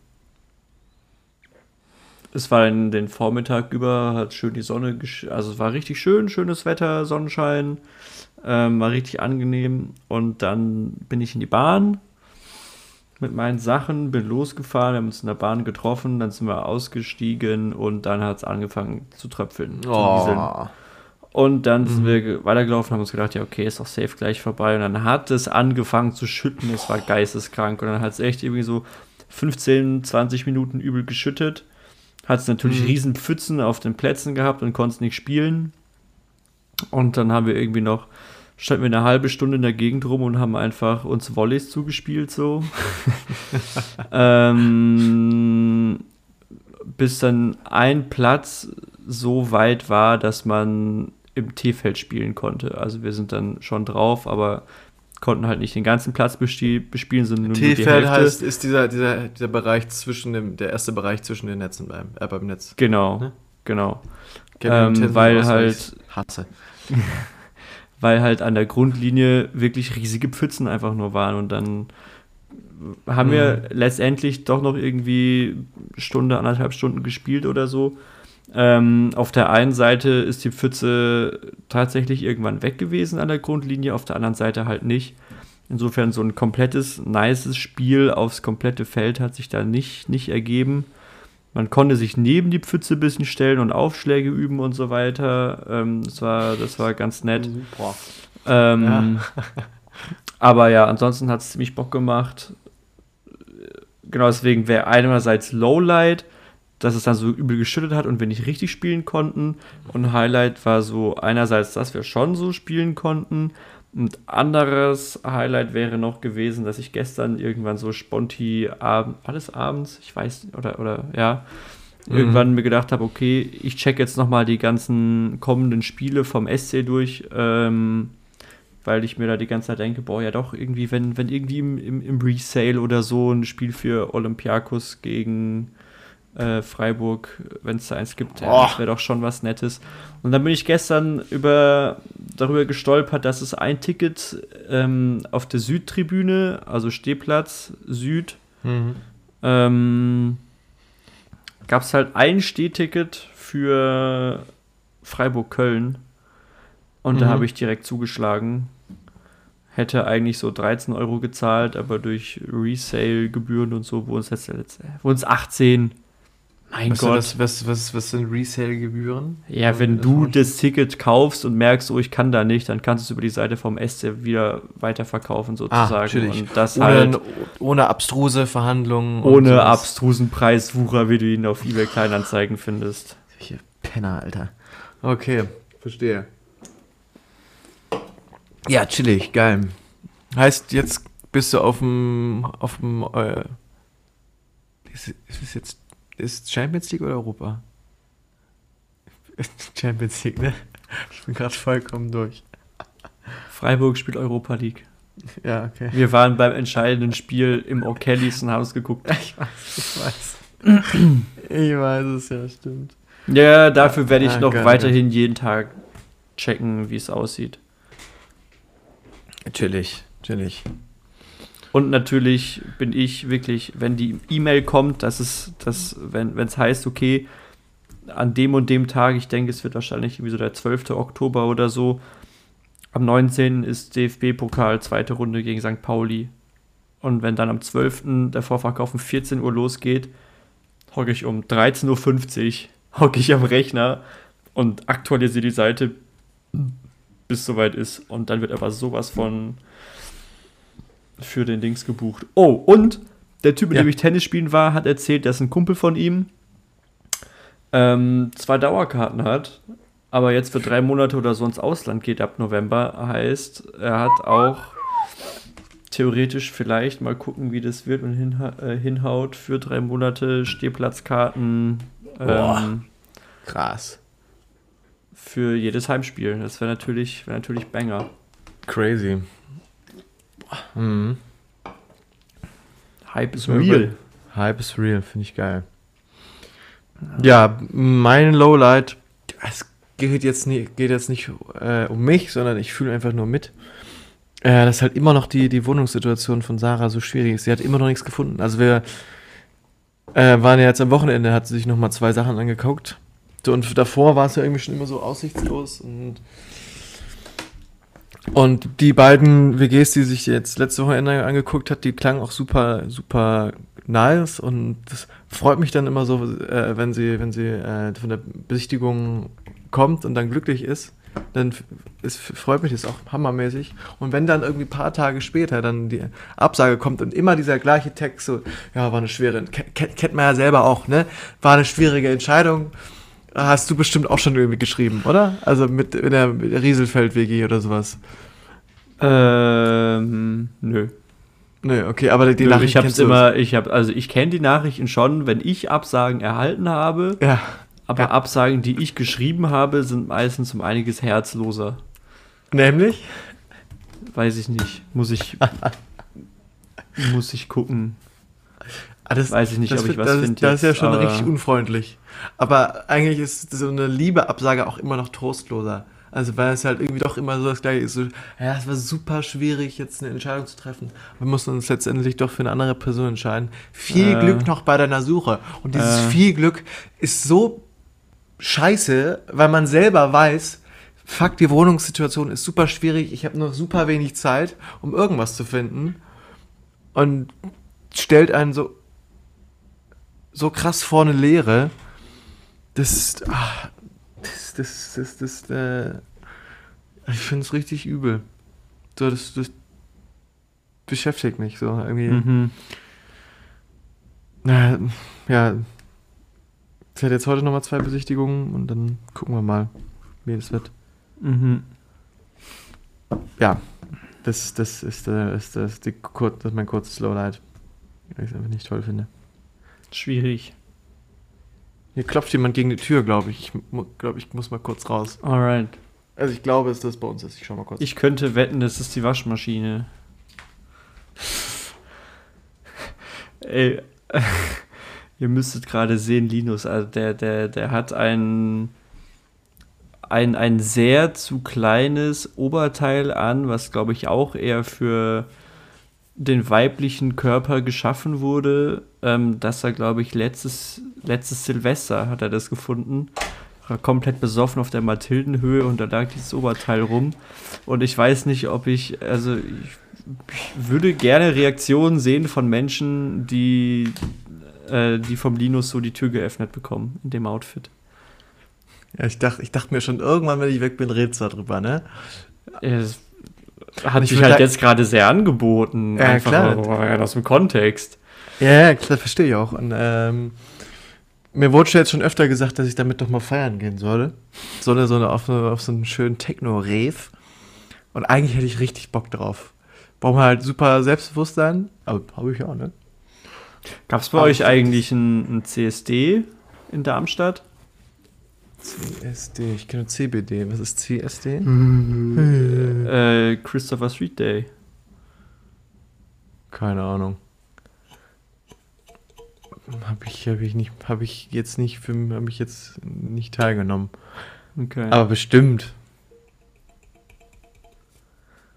es war in den Vormittag über, hat schön die Sonne, also es war richtig schön, schönes Wetter, Sonnenschein, ähm, war richtig angenehm. Und dann bin ich in die Bahn mit meinen Sachen, bin losgefahren, wir haben uns in der Bahn getroffen, dann sind wir ausgestiegen und dann hat es angefangen zu tröpfeln. zu.
Oh.
Und dann sind wir ge- weitergelaufen, haben uns gedacht, ja, okay, ist doch safe gleich vorbei. Und dann hat es angefangen zu schütten, es war geisteskrank. Und dann hat es echt irgendwie so 15, 20 Minuten übel geschüttet. Hat es natürlich riesen Pfützen auf den Plätzen gehabt und konnte es nicht spielen. Und dann haben wir irgendwie noch, standen wir eine halbe Stunde in der Gegend rum und haben einfach uns Volleys zugespielt, so. ähm, bis dann ein Platz so weit war, dass man im T-Feld spielen konnte. Also wir sind dann schon drauf, aber konnten halt nicht den ganzen Platz bespielen, sondern nur die
T-Feld
Hälfte.
heißt, ist dieser, dieser, dieser Bereich zwischen dem, der erste Bereich zwischen den Netzen beim, äh, beim Netz.
Genau,
Ne?
genau. Ähm, weil halt-
hasse.
weil halt an der Grundlinie wirklich riesige Pfützen einfach nur waren und dann haben wir letztendlich doch noch irgendwie Stunde, anderthalb Stunden gespielt oder so. Ähm, auf der einen Seite ist die Pfütze tatsächlich irgendwann weg gewesen an der Grundlinie, auf der anderen Seite halt nicht. Insofern so ein komplettes, nices Spiel aufs komplette Feld hat sich da nicht, nicht ergeben. Man konnte sich neben die Pfütze ein bisschen stellen und Aufschläge üben und so weiter. Ähm, das, war, das war ganz nett. Ähm, aber ja, ansonsten hat es ziemlich Bock gemacht. Genau deswegen wäre einerseits Lowlight, dass es dann so übel geschüttet hat und wir nicht richtig spielen konnten. Und Highlight war so einerseits, dass wir schon so spielen konnten. Und anderes Highlight wäre noch gewesen, dass ich gestern irgendwann so sponti abend, alles abends, ich weiß, oder, oder ja, irgendwann mir gedacht habe, okay, ich check jetzt nochmal die ganzen kommenden Spiele vom SC durch, ähm, weil ich mir da die ganze Zeit denke, boah, ja doch, irgendwie, wenn, wenn irgendwie im, im, im Resale oder so ein Spiel für Olympiakos gegen äh, Freiburg, wenn es da eins gibt, ja, das wäre doch schon was Nettes. Und dann bin ich gestern über, darüber gestolpert, dass es ein Ticket ähm, auf der Südtribüne, also Stehplatz Süd, ähm, gab es halt ein Stehticket für Freiburg-Köln. Und da
Mhm.
habe ich direkt zugeschlagen. Hätte eigentlich so 13 Euro gezahlt, aber durch Resale-Gebühren und so wurden es jetzt, jetzt wurden es 18. Mein
Was,
Gott.
was, was, was, was sind Resale-Gebühren?
Ja, wenn du das Ticket kaufst und merkst, oh, ich kann da nicht, dann kannst du es über die Seite vom SC wieder weiterverkaufen
Ah,
sozusagen.
natürlich.
und das
ohne,
halt
ohne abstruse Verhandlungen.
ohne abstrusen Preiswucher, wie du ihn auf eBay Kleinanzeigen findest.
Solche Penner, Alter. Okay, verstehe. Ja, chillig, geil. Heißt, jetzt bist du auf dem, auf dem, äh, ist, ist es jetzt, ist Champions League oder Europa? Champions League, ne? Ich bin gerade vollkommen durch.
Freiburg spielt Europa League.
Ja, okay.
Wir waren beim entscheidenden Spiel im O'Kellys und haben es geguckt.
Ich weiß, ich weiß. ich weiß es, ja, stimmt.
Ja, dafür werde ich
Ah,
noch
geil.
weiterhin jeden Tag checken, wie es aussieht.
Natürlich, natürlich.
Und natürlich bin ich wirklich, wenn die E-Mail kommt, dass es, dass, wenn es heißt, okay, an dem und dem Tag, ich denke, es wird wahrscheinlich irgendwie so der 12. Oktober oder so, am 19. ist DFB-Pokal, zweite Runde gegen St. Pauli. Und wenn dann am 12. der Vorverkauf um 14 Uhr losgeht, hocke ich um 13.50 Uhr, hocke ich am Rechner und aktualisiere die Seite, bis soweit ist. Und dann wird aber sowas von für den Dings gebucht. Oh, und der Typ, mit
Ja.
dem ich Tennis spielen war, hat erzählt, dass ein Kumpel von ihm ähm, zwei Dauerkarten hat, aber jetzt für drei Monate oder so ins Ausland geht ab November. Heißt, er hat auch theoretisch vielleicht mal gucken, wie das wird und hinha äh, hinhaut für drei Monate Stehplatzkarten
Boah.
ähm,
Krass.
für jedes Heimspiel. Das wäre natürlich, wär natürlich Banger.
Crazy. Mhm.
Hype is
Ja,
real.
Hype is real, finde ich geil. Ja, mein Lowlight, es geht jetzt nicht, geht jetzt nicht äh, um mich, sondern ich fühle einfach nur mit. Äh, dass halt immer noch die, die Wohnungssituation von Sarah so schwierig ist. Sie hat immer noch nichts gefunden. Also wir äh, waren ja jetzt am Wochenende, hat sie sich nochmal zwei Sachen angeguckt. Und davor war es ja irgendwie schon immer so aussichtslos und und die beiden WGs, die sich jetzt letzte Wochenende angeguckt hat, die klangen auch super, super nice und das freut mich dann immer so, äh, wenn sie, wenn sie äh, von der Besichtigung kommt und dann glücklich ist, dann ist, freut mich das auch hammermäßig. Und wenn dann irgendwie ein paar Tage später dann die Absage kommt und immer dieser gleiche Text so, ja, war eine schwere, ke- ke- kennt man ja selber auch, ne? War eine schwierige Entscheidung. Hast du bestimmt auch schon irgendwie geschrieben, oder? Also mit, mit der, Rieselfeld-WG oder sowas.
Ähm, nö.
Nö, okay, aber die
Nö,
Nachricht
ich hab's immer, ich habe, also ich kenne die Nachrichten schon, wenn ich Absagen erhalten habe,
Ja,
aber
Ja.
Absagen, die ich geschrieben habe, sind meistens um einiges herzloser.
nämlich?
Weiß ich nicht. Muss ich. muss ich gucken.
Ah, das,
Weiß ich nicht, ob ich
wird-
was finde
Das ist ja schon richtig unfreundlich. Aber eigentlich ist so eine Liebeabsage auch immer noch trostloser. Also weil es halt irgendwie doch immer so das gleiche ist. So, ja, es war super schwierig, jetzt eine Entscheidung zu treffen. Wir mussten uns letztendlich doch für eine andere Person entscheiden. Viel
Äh.
Glück noch bei deiner Suche. Und dieses
Äh.
viel Glück ist so scheiße, weil man selber weiß, fuck, die Wohnungssituation ist super schwierig, ich habe noch super wenig Zeit, um irgendwas zu finden. Und stellt einen so, so krass vor eine Leere. Das, ah, das, das, das, das, äh, ich finde es richtig übel. So, das, das beschäftigt mich so irgendwie.
Mhm.
Na, ja. Ich hatte jetzt heute nochmal zwei Besichtigungen und dann gucken wir mal, wie das wird.
Mhm.
Ja, das, das ist, äh, ist, das, die, das ist mein kurzes Lowlight. Weil ich es einfach nicht toll finde.
Schwierig.
Hier klopft jemand gegen die Tür, glaube ich. Ich glaube, ich muss mal kurz raus.
Alright.
Also ich glaube, dass das bei uns ist. Ich schau mal kurz.
Ich könnte wetten, das ist die Waschmaschine. Ey, ihr müsstet gerade sehen, Linus, also der, der, der hat ein, ein, ein sehr zu kleines Oberteil an, was glaube ich auch eher für den weiblichen Körper geschaffen wurde. Ähm, dass er, glaube ich, letztes, letztes Silvester hat er das gefunden. War komplett besoffen auf der Mathildenhöhe und da lag dieses Oberteil rum. Und ich weiß nicht, ob ich, also ich, ich würde gerne Reaktionen sehen von Menschen, die, äh, die vom Linus so die Tür geöffnet bekommen in dem Outfit.
ja, ich dachte, ich dachte mir schon irgendwann, wenn ich weg bin, redest du darüber, ne?
Es hat
Ich
sich halt jetzt gerade sehr angeboten.
Ja,
einfach
klar.
rein aus dem Kontext.
Ja, ja, klar, verstehe ich auch. Und ähm, mir wurde schon jetzt schon öfter gesagt, dass ich damit doch mal feiern gehen solle. So eine, so eine, auf, auf so einen schönen Techno-Rave. Und eigentlich hätte ich richtig Bock drauf. Brauchen wir halt super Selbstbewusstsein. Aber habe ich auch, ne?
Gab es bei
Aber
euch
ich-
eigentlich ein, ein CSD in Darmstadt?
CSD, ich kenne CBD. Was ist CSD?
Äh, Christopher Street Day.
Keine Ahnung. Habe ich, hab ich nicht, habe ich jetzt nicht, für, habe ich jetzt nicht teilgenommen.
Okay.
Aber bestimmt.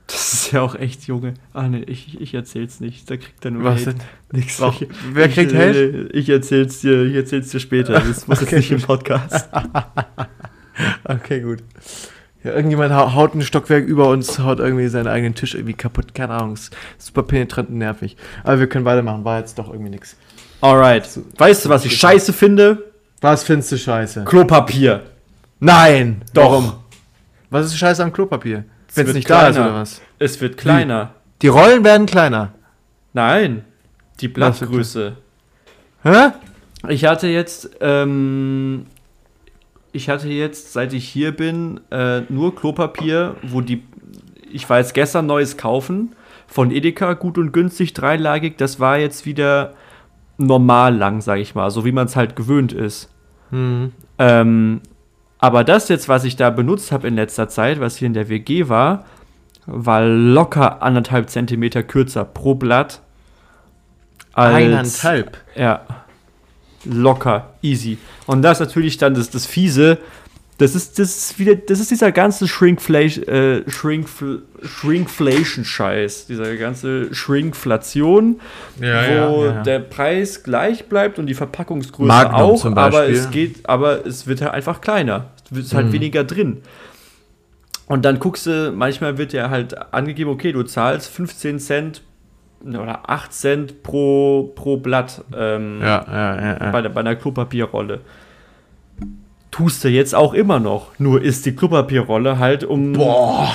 das ist ja auch echt, Junge. Ah, ne, ich, ich erzähl's nicht. Da kriegt er nur
Was
Hate.
denn?
Nix. Ich-
wer
ich,
kriegt
äh,
Hate?
Ich erzähl's dir, ich erzähl's dir später. Das muss jetzt
Okay.
nicht im Podcast.
Okay, gut. Ja, irgendjemand hau- haut ein Stockwerk über uns, haut irgendwie seinen eigenen Tisch irgendwie kaputt. Keine Ahnung, ist super penetrant und nervig. Aber wir können weitermachen, war jetzt doch irgendwie nix.
Alright. Weißt du, was ich scheiße finde?
Was findest du scheiße?
Klopapier.
Nein!
Doch.
Warum? Was ist scheiße am Klopapier? Wenn es nicht da ist
kleiner.
oder was?
Es wird kleiner.
Die Rollen werden kleiner.
Nein. Die Blattgröße.
Hä?
Ich hatte jetzt, ähm, ich hatte jetzt, seit ich hier bin, äh, nur Klopapier, wo die, ich war jetzt gestern neues kaufen, von Edeka, gut und günstig, dreilagig, das war jetzt wieder normal lang, sag ich mal, so wie man es halt gewöhnt ist.
Hm.
Ähm, aber das jetzt, was ich da benutzt habe in letzter Zeit, was hier in der WG war, war locker anderthalb Zentimeter kürzer pro Blatt. als-
Eineinhalb.
ja. Locker, easy. Und das ist natürlich dann das, das Fiese. Das ist, das ist wieder, das ist dieser ganze Shrinkflation, äh, Shrinkfl Shrinkflation-Scheiß. Dieser ganze Shrinkflation, wo der Preis gleich bleibt und die Verpackungsgröße
Magnum
auch, aber es geht, aber es wird halt einfach kleiner. Es ist halt weniger drin. Und dann guckst du, manchmal wird ja halt angegeben, okay, du zahlst 15 Cent oder 8 Cent pro, pro Blatt ähm,
Ja, ja, ja. ja.
bei, bei einer Klopapierrolle. Tust du jetzt auch immer noch. Nur ist die Klopapierrolle halt um,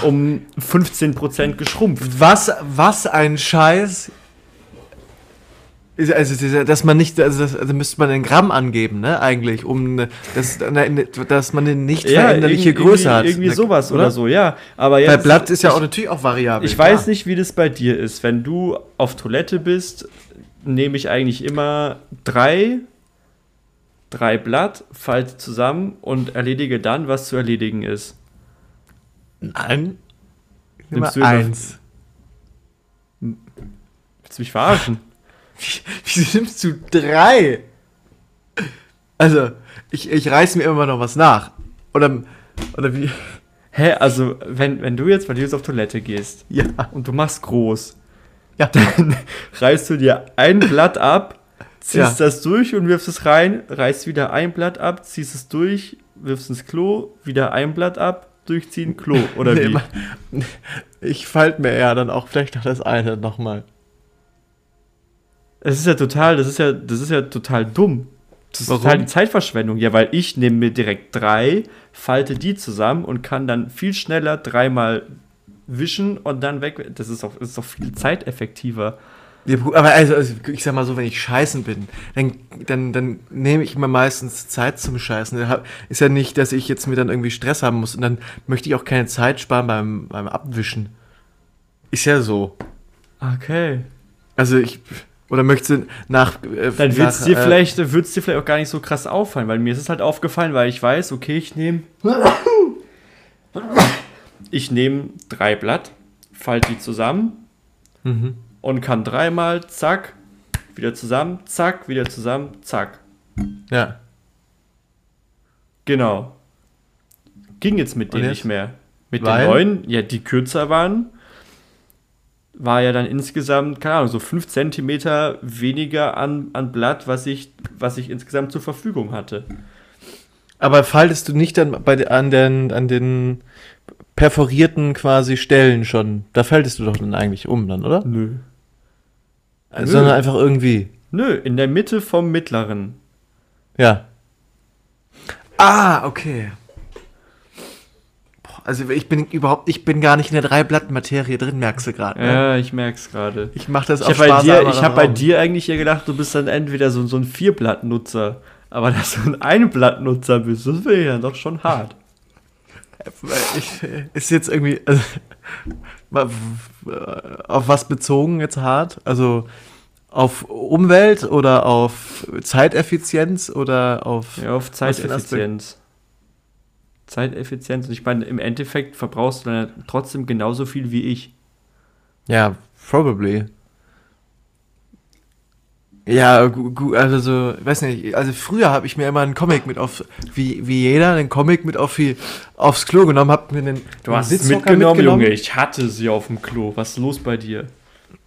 um 15% geschrumpft.
Was, was ein Scheiß. Also, dass man nicht, also, das, also müsste man in Gramm angeben, ne, eigentlich, um, das, ne, dass man eine nicht veränderliche
irgendwie-
Größe hat.
Irgendwie sowas oder so, ja. Aber jetzt,
Bei Blatt ist ja
ich,
auch natürlich auch variabel.
Ich weiß nicht, wie das bei dir ist. Wenn du auf Toilette bist, nehme ich eigentlich immer drei, drei Blatt, falte zusammen und erledige dann, was zu erledigen ist.
Nein.
Nimmst du
eins.
Willst du mich verarschen?
Wieso nimmst du drei? Also, ich, ich reiß mir immer noch was nach. Oder, oder wie?
Hä, also, wenn, wenn du jetzt, du jetzt auf Toilette gehst
Ja.
und du machst groß,
Ja.
dann reißt du dir ein Blatt ab, ziehst
Ja.
das durch und wirfst es rein, reißt wieder ein Blatt ab, ziehst es durch, wirfst ins Klo, wieder ein Blatt ab, durchziehen, Klo. Oder
Nee,
wie?
Ich falte mir ja dann auch vielleicht noch das eine nochmal.
Es ist ja total, das ist ja, das ist ja total dumm. Das ist
Warum?
total die Zeitverschwendung. Ja, weil ich nehme mir direkt drei, falte die zusammen und kann dann viel schneller dreimal wischen und dann weg. Das ist doch, das ist doch viel zeiteffektiver.
Aber also, also, ich sag mal so, wenn ich scheißen bin, dann, dann, dann nehme ich mir meistens Zeit zum Scheißen. Ist ja nicht, dass ich jetzt mir dann irgendwie Stress haben muss und dann möchte ich auch keine Zeit sparen beim, beim Abwischen. Ist ja so.
Okay.
Also ich, oder möchtest du nach... Äh,
Dann wird es dir,
äh,
vielleicht, dir vielleicht auch gar nicht so krass auffallen, weil mir ist es halt aufgefallen, weil ich weiß, okay, ich nehme. Ich nehme drei Blatt, falte die zusammen
Mhm.
Und kann dreimal, zack, wieder zusammen, zack, wieder zusammen, zack.
Ja.
Genau. Ging jetzt mit denen
jetzt?
nicht mehr. Mit
Weil?
den neuen, ja, die kürzer waren, war ja dann insgesamt, keine Ahnung, so 5 Zentimeter weniger an, an Blatt, was ich, was ich insgesamt zur Verfügung hatte.
Aber faltest du nicht dann bei, an, den, an den perforierten quasi Stellen schon? Da faltest du doch dann eigentlich um dann, oder?
Nö.
Also, Sondern einfach irgendwie.
Nö, in der Mitte vom mittleren.
Ja. Ah, okay. Boah, also ich bin überhaupt, ich bin gar nicht in der Dreiblatt-Materie drin, merkst du gerade. Ne?
Ja, ich merk's gerade.
Ich mache das
Ich
auf
habe bei, dir,
sparsamer
ich hab bei dir eigentlich ja gedacht, du bist dann entweder so, so ein Vierblattnutzer. Aber dass du ein Einblattnutzer bist, das wäre ja doch schon hart.
Ich, ist jetzt irgendwie, also, äh, Auf was bezogen jetzt hart? Also auf Umwelt oder auf Zeiteffizienz oder auf.
Ja, auf? Zeiteffizienz. Zeiteffizienz. Und ich meine, im Endeffekt verbrauchst du dann trotzdem genauso viel wie ich.
Ja, probably. Ja, gu- gu- also so, weiß nicht, also früher habe ich mir immer einen Comic mit auf, wie, wie jeder, einen Comic mit auf die, aufs Klo genommen, hab mir einen, einen Sitzhocker
Ich hatte sie auf dem Klo. Was ist los bei dir?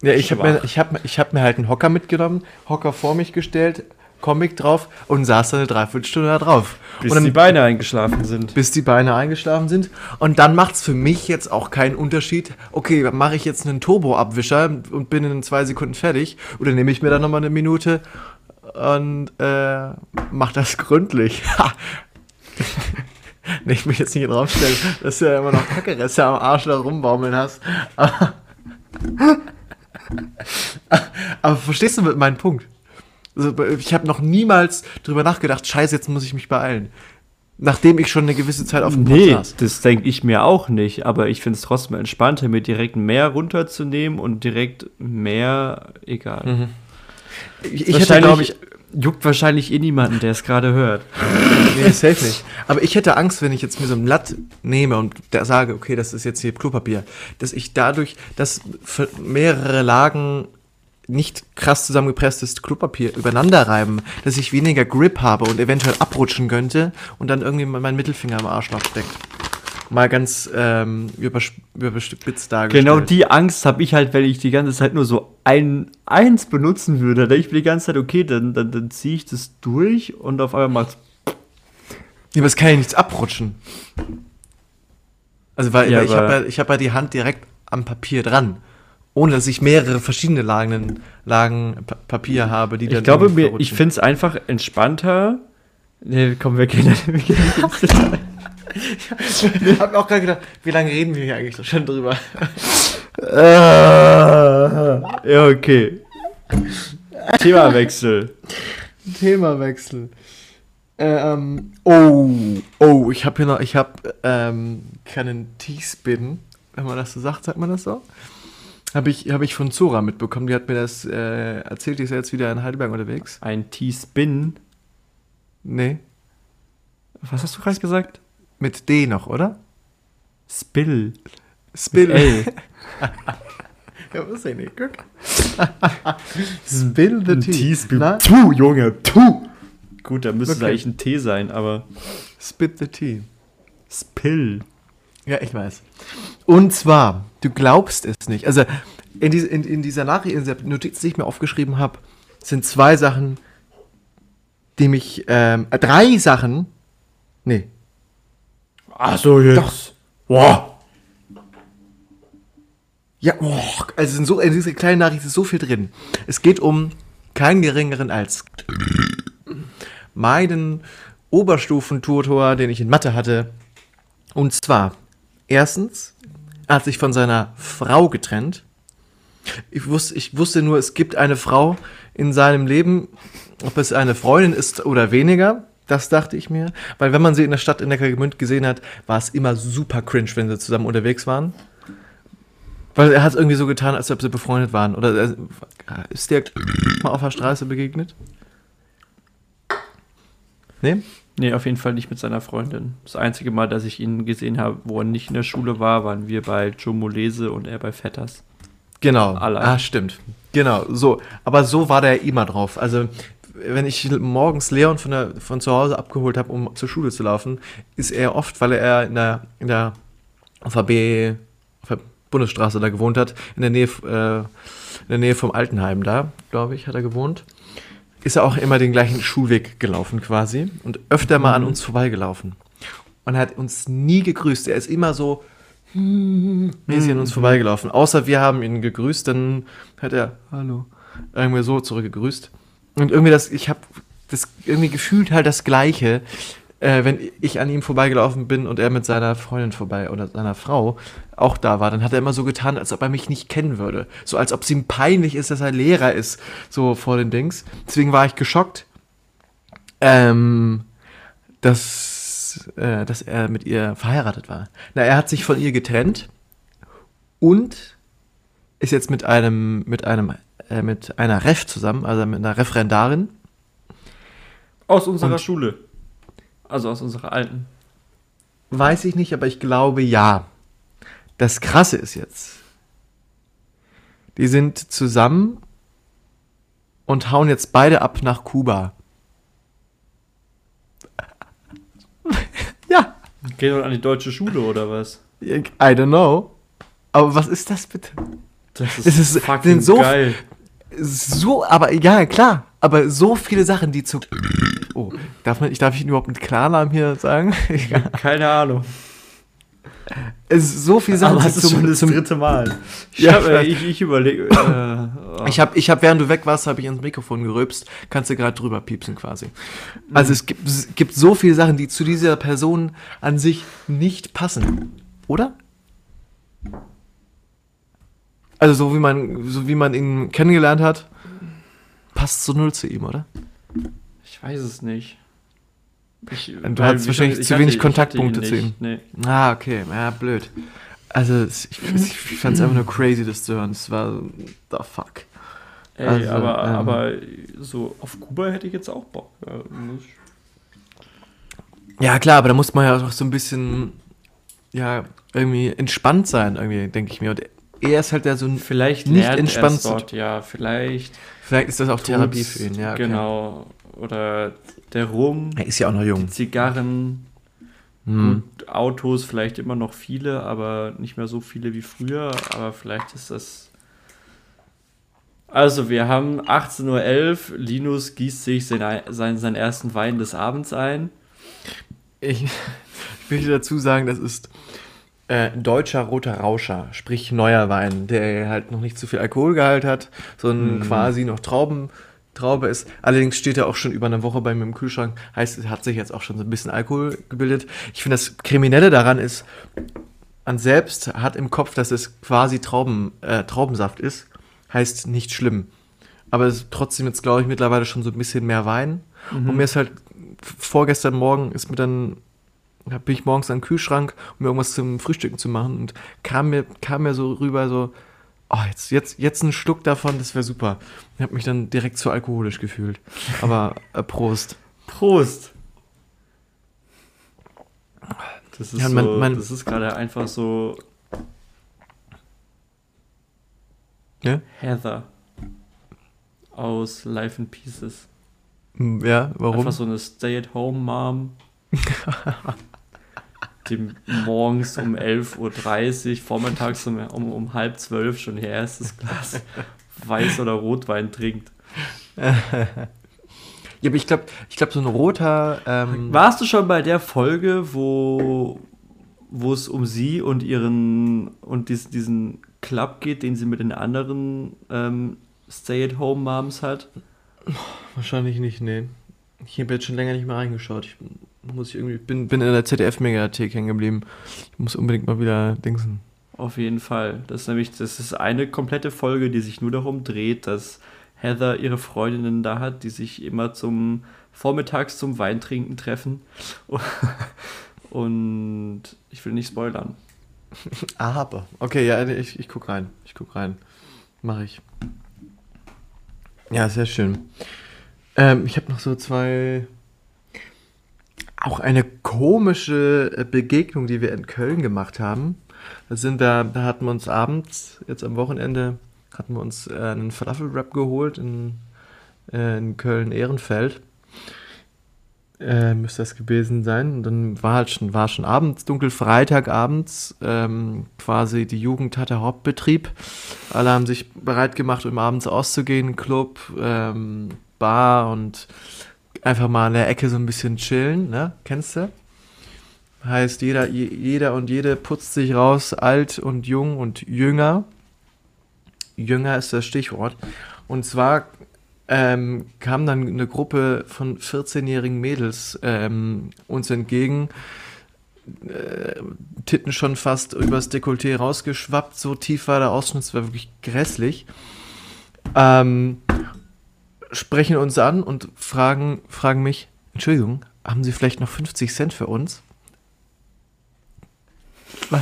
Ja, ich habe mir, ich hab, mir- ich hab mir halt einen Hocker mitgenommen, Hocker vor mich gestellt, Comic drauf und saß dann eine Dreiviertelstunde da drauf.
Bis
dann,
die Beine eingeschlafen sind.
bis die Beine eingeschlafen sind. Und dann macht's für mich jetzt auch keinen Unterschied. Okay, mache ich jetzt einen Turbo-Abwischer und bin in zwei Sekunden fertig. Oder nehme ich mir dann nochmal eine Minute und äh, mach das gründlich. Nee, ich mich jetzt nicht draufstellen, dass du ja immer noch Kackereste am Arsch da rumbaumeln hast. Aber, aber verstehst du meinen Punkt? Also, ich habe noch niemals drüber nachgedacht, scheiße, jetzt muss ich mich beeilen. Nachdem ich schon eine gewisse Zeit auf dem
Nee,
saß.
das denke ich mir auch nicht. Aber ich finde es trotzdem entspannter, mir direkt mehr runterzunehmen und direkt mehr, egal.
Ich, ich hätte, glaube ich,
juckt wahrscheinlich eh niemanden, der es gerade hört.
nee, safe nicht. Aber ich hätte Angst, wenn ich jetzt mir so ein Blatt nehme und da sage, okay, das ist jetzt hier Klopapier, dass ich dadurch, dass mehrere Lagen nicht krass zusammengepresstes Klopapier übereinander reiben, dass ich weniger Grip habe und eventuell abrutschen könnte und dann irgendwie mein Mittelfinger am Arschloch steckt. Mal ganz ähm, übersp- überspitzt dargestellt.
Genau die Angst habe ich halt, wenn ich die ganze Zeit nur so ein, eins benutzen würde. Da ich mir die ganze Zeit, okay, dann, dann, dann ziehe ich das durch und auf einmal macht's.
Ja, aber es kann ja nichts abrutschen. Also, weil,
Ja,
weil ich habe ja, ich hab ja die Hand direkt am Papier dran. Ohne dass ich mehrere verschiedene Lagen, Lagen Pa- Papier habe, die
Ich
dann
glaube,
irgendwie
mir, ich finde es einfach entspannter. Nee, komm, wir gehen, wir.
Ich habe mir auch gerade gedacht, wie lange reden wir hier eigentlich so schon drüber?
Ja, okay. Themawechsel.
Themawechsel. Ähm, oh, oh, ich habe hier noch, ich habe ähm, keinen T-Spin, wenn man das so sagt, sagt man das so? Habe ich, hab ich von Zora mitbekommen, die hat mir das äh, erzählt, die ist ja jetzt wieder in Heidelberg unterwegs.
Ein T-Spin.
Nee,
Was hast du gerade gesagt?
mit D noch, oder?
Spill.
Spill.
L.
Ja, was ich nicht, guck. Spill the tea.
T-Spin. Tu, Junge, tu. Gut, da müsste
Okay.
eigentlich ein T sein, aber
Spit the tea.
Spill.
Ja, ich weiß. Und zwar, du glaubst es nicht. Also, in, diese, in, in dieser Nachricht, in dieser Notiz, die ich mir aufgeschrieben habe, sind zwei Sachen, die mich, ähm, äh, drei Sachen, nee,
Ach so, jetzt. Boah.
ja, oh, also sind so, in dieser kleinen Nachricht ist so viel drin. Es geht um keinen geringeren als meinen Oberstufentutor, den ich in Mathe hatte. Und zwar, erstens, er hat sich von seiner Frau getrennt. Ich wusste, ich wusste nur, es gibt eine Frau in seinem Leben, ob es eine Freundin ist oder weniger. Das dachte ich mir. Weil wenn man sie in der Stadt in Neckargemünd gesehen hat, war es immer super cringe, wenn sie zusammen unterwegs waren. Weil er hat irgendwie so getan, als ob sie befreundet waren. Oder äh, ist der mal auf der Straße begegnet? Nee?
Nee, auf jeden Fall nicht mit seiner Freundin. Das einzige Mal, dass ich ihn gesehen habe, wo er nicht in der Schule war, waren wir bei Joe Molese und er bei Vetters.
Genau.
Allein.
Ah, stimmt. Genau, so. Aber so war der immer drauf. Also, wenn ich morgens Leon von, der, von zu Hause abgeholt habe, um zur Schule zu laufen, ist er oft, weil er in der, in der auf der B, auf der Bundesstraße da gewohnt hat, in der Nähe, äh, in der Nähe vom Altenheim da, glaube ich, hat er gewohnt, ist er auch immer den gleichen Schulweg gelaufen quasi und öfter mal an uns vorbeigelaufen. Und er hat uns nie gegrüßt. Er ist immer so mäßig an uns vorbeigelaufen. Außer wir haben ihn gegrüßt, dann hat er Hallo irgendwie so zurückgegrüßt. Und irgendwie das, ich habe das irgendwie gefühlt halt das Gleiche, äh, wenn ich an ihm vorbeigelaufen bin und er mit seiner Freundin vorbei oder seiner Frau auch da war, dann hat er immer so getan, als ob er mich nicht kennen würde. So als ob es ihm peinlich ist, dass er Lehrer ist, so vor den Dings. Deswegen war ich geschockt, ähm, dass, äh, dass er mit ihr verheiratet war. Na, er hat sich von ihr getrennt und ist jetzt mit einem, mit einem, äh, mit einer Ref zusammen, also mit einer Referendarin.
Aus unserer
Und-
Schule. Also aus unserer alten.
Weiß ich nicht, aber ich glaube ja. Das Krasse ist jetzt, die sind zusammen und hauen jetzt beide ab nach Kuba. ja,
Gehen wir an die deutsche Schule oder was?
I don't know. Aber was ist das bitte?
Das
Es ist-
fucking
so-
geil.
So, aber ja, klar. Aber so viele Sachen, die zu. Oh, darf man, ich darf ich überhaupt mit Klarnamen hier sagen? Ja.
Keine Ahnung.
Es ist so viele Sachen,
Aber das ist schon das
zum,
dritte Mal. Ich,
Ja,
hab, äh,
ich-
ich, ich überlege. Äh, oh.
Ich habe, ich hab, während du weg warst, habe ich ins Mikrofon gerülpst. Kannst du gerade drüber piepsen quasi. Also es gibt, es gibt so viele Sachen, die zu dieser Person an sich nicht passen. Oder? Also so wie man, so wie man ihn kennengelernt hat, passt so null zu ihm, oder?
Ich weiß es nicht. Ich,
Du hattest wahrscheinlich
ich
zu wenig
ich
Kontaktpunkte zu ihm.
Nee.
Ah, okay, ja, blöd. Also ich, ich fand es einfach nur crazy, das zu hören. Es war, the fuck.
Ey,
Also,
aber,
ähm,
aber so auf Kuba hätte ich jetzt auch Bock. Ja,
Ja, klar, aber da muss man ja auch so ein bisschen, ja, irgendwie entspannt sein, irgendwie, denke ich mir. Und er ist halt ja so ein,
Vielleicht
Nicht
lernt
entspannt
dort, ja, vielleicht.
vielleicht ist das auch Therapie für ihn, ja. Okay.
Genau. Oder der Rum,
Er ist ja auch noch jung.
Zigarren,
Hm.
gut, Autos, vielleicht immer noch viele, aber nicht mehr so viele wie früher. Aber vielleicht ist das. Also, wir haben 18.11 Uhr. Linus gießt sich sein, sein, seinen ersten Wein des Abends ein.
Ich, ich möchte dazu sagen, das ist äh, deutscher roter Rauscher, sprich neuer Wein, der halt noch nicht zu viel Alkoholgehalt hat, sondern quasi noch Trauben, Traube ist. Allerdings steht er auch schon über eine Woche bei mir im Kühlschrank, heißt, es hat sich jetzt auch schon so ein bisschen Alkohol gebildet. Ich finde, das Kriminelle daran ist, man selbst hat im Kopf, dass es quasi Trauben, äh, Traubensaft ist, heißt nicht schlimm. Aber es ist trotzdem jetzt, glaube ich, mittlerweile schon so ein bisschen mehr Wein. Und mir ist halt vorgestern Morgen ist mir dann da bin ich morgens an den Kühlschrank, um mir irgendwas zum Frühstücken zu machen und kam mir, kam mir so rüber, so, oh, jetzt, jetzt, jetzt ein Schluck davon, das wäre super. Ich habe mich dann direkt zu alkoholisch gefühlt. Aber äh, Prost.
Prost! Das ist,
Ja,
so,
man-
das ist gerade einfach so
Ja,
Heather aus Life in Pieces.
Hm, ja warum?
Einfach so eine Stay-at-home-Mom, die morgens um 11.30 Uhr, vormittags um, um, um halb zwölf schon ihr erstes Glas Weiß- oder Rotwein trinkt.
ja, aber ich glaube, ich glaub, so ein roter. Ähm,
Warst du schon bei der Folge, wo, wo es um sie und ihren und dies, diesen Club geht, den sie mit den anderen ähm, Stay-at-home-Moms hat?
Wahrscheinlich nicht, nee. Ich habe jetzt schon länger nicht mehr reingeschaut. Ich muss ich irgendwie, bin, bin in der ZDF-Mediathek hängen geblieben. Ich muss unbedingt mal wieder dingsen.
Auf jeden Fall. Das ist nämlich, das ist eine komplette Folge, die sich nur darum dreht, dass Heather ihre Freundinnen da hat, die sich immer zum vormittags zum Weintrinken treffen. Und ich will nicht spoilern.
Aber. Okay, ja, ich, ich guck rein. Ich guck rein. Mache ich. Ja, sehr schön. Ähm, ich habe noch so zwei. Auch eine komische äh, Begegnung, die wir in Köln gemacht haben. Da sind wir, da hatten wir uns abends, jetzt am Wochenende, hatten wir uns äh, einen Falafelwrap geholt in, äh, in Köln-Ehrenfeld. Äh, müsste das gewesen sein. Und dann war halt schon, war schon abends, dunkel Freitagabends, ähm, quasi die Jugend hatte Hauptbetrieb. Alle haben sich bereit gemacht, um abends auszugehen, Club, ähm, Bar und einfach mal in der Ecke so ein bisschen chillen, ne? Kennst du? Heißt, jeder, je- jeder und jede putzt sich raus, alt und jung und jünger. Jünger ist das Stichwort. Und zwar ähm, kam dann eine Gruppe von 14-jährigen Mädels ähm, uns entgegen, äh, Titten schon fast übers Dekolleté rausgeschwappt, so tief war der Ausschnitt, es war wirklich grässlich. Ähm, sprechen uns an und fragen, fragen mich, Entschuldigung, haben Sie vielleicht noch 50 Cent für uns?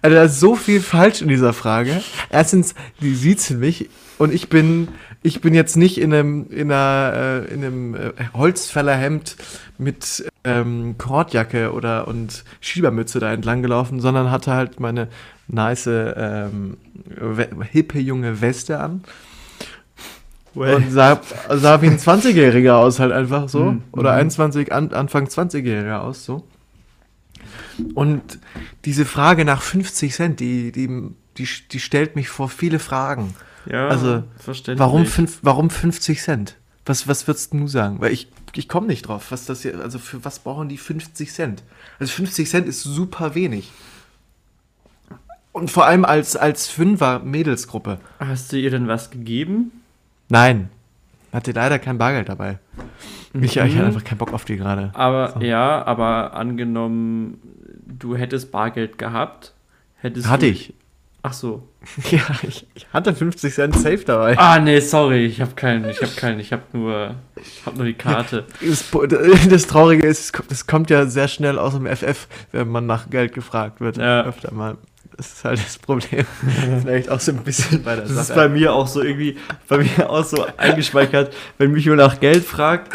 Also da ist so viel falsch in dieser Frage. Erstens, die siezen mich und ich bin, ich bin jetzt nicht in einem, in einer, äh, in einem äh, Holzfällerhemd mit ähm, Kordjacke oder und Schiebermütze da entlang gelaufen, sondern hatte halt meine nice, ähm, hippe junge Weste an. Und sah, sah wie ein 20-Jähriger aus, halt einfach so.
Mhm.
Oder 21, an, Anfang 20-Jähriger aus, so. Und diese Frage nach 50 Cent, die, die, die, die stellt mich vor viele Fragen.
Ja,
Also,
verständlich.
Warum, fünf, warum 50 Cent? Was, was würdest du sagen? Weil ich, ich komme nicht drauf. Was das hier, also für was brauchen die 50 Cent? Also 50 Cent ist super wenig. Und vor allem als, als Fünfer-Mädelsgruppe.
Hast du ihr denn was gegeben?
Nein. Hatte leider kein Bargeld dabei. Ich, ich
Mhm.
hatte einfach keinen Bock auf die gerade.
Aber
So.
ja, aber angenommen, du hättest Bargeld gehabt, hättest
Hatte ich.
Ach so.
Ja, ich, ich hatte 50 Cent safe dabei.
Ah nee, sorry, ich habe keinen, ich habe keinen, ich habe nur, ich habe nur die Karte.
Das, das Traurige ist, es kommt, es kommt ja sehr schnell aus dem FF, wenn man nach Geld gefragt wird.
Ja.
Öfter mal. Das ist halt das Problem. Vielleicht auch so ein bisschen bei der
Das ist
Sache.
bei mir auch so irgendwie, bei mir auch so eingespeichert, wenn mich jemand nach Geld fragt,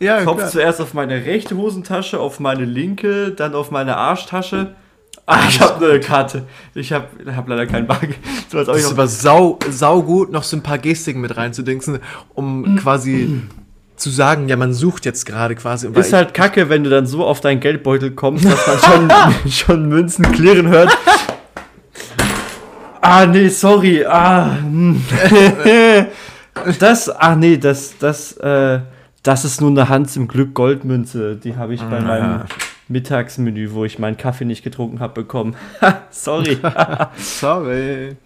ja,
Kopf
klar.
zuerst auf meine rechte Hosentasche, auf meine linke, dann auf meine Arschtasche. Ah, ich habe eine Karte. Ich habe hab leider keinen Bargeld. So,
Das ist aber sau, sau gut, noch so ein paar Gestiken mit reinzudingsen, um quasi zu sagen, ja, man sucht jetzt gerade quasi.
ist halt kacke, wenn du dann so auf deinen Geldbeutel kommst, dass man schon, schon Münzen klirren hört. Ah, nee, sorry. Ah. hm. Das, ach nee, das, das, äh, das ist nur eine Hans im Glück Goldmünze. Die habe ich bei meinem Mittagsmenü, wo ich meinen Kaffee nicht getrunken habe, bekommen. sorry.
sorry.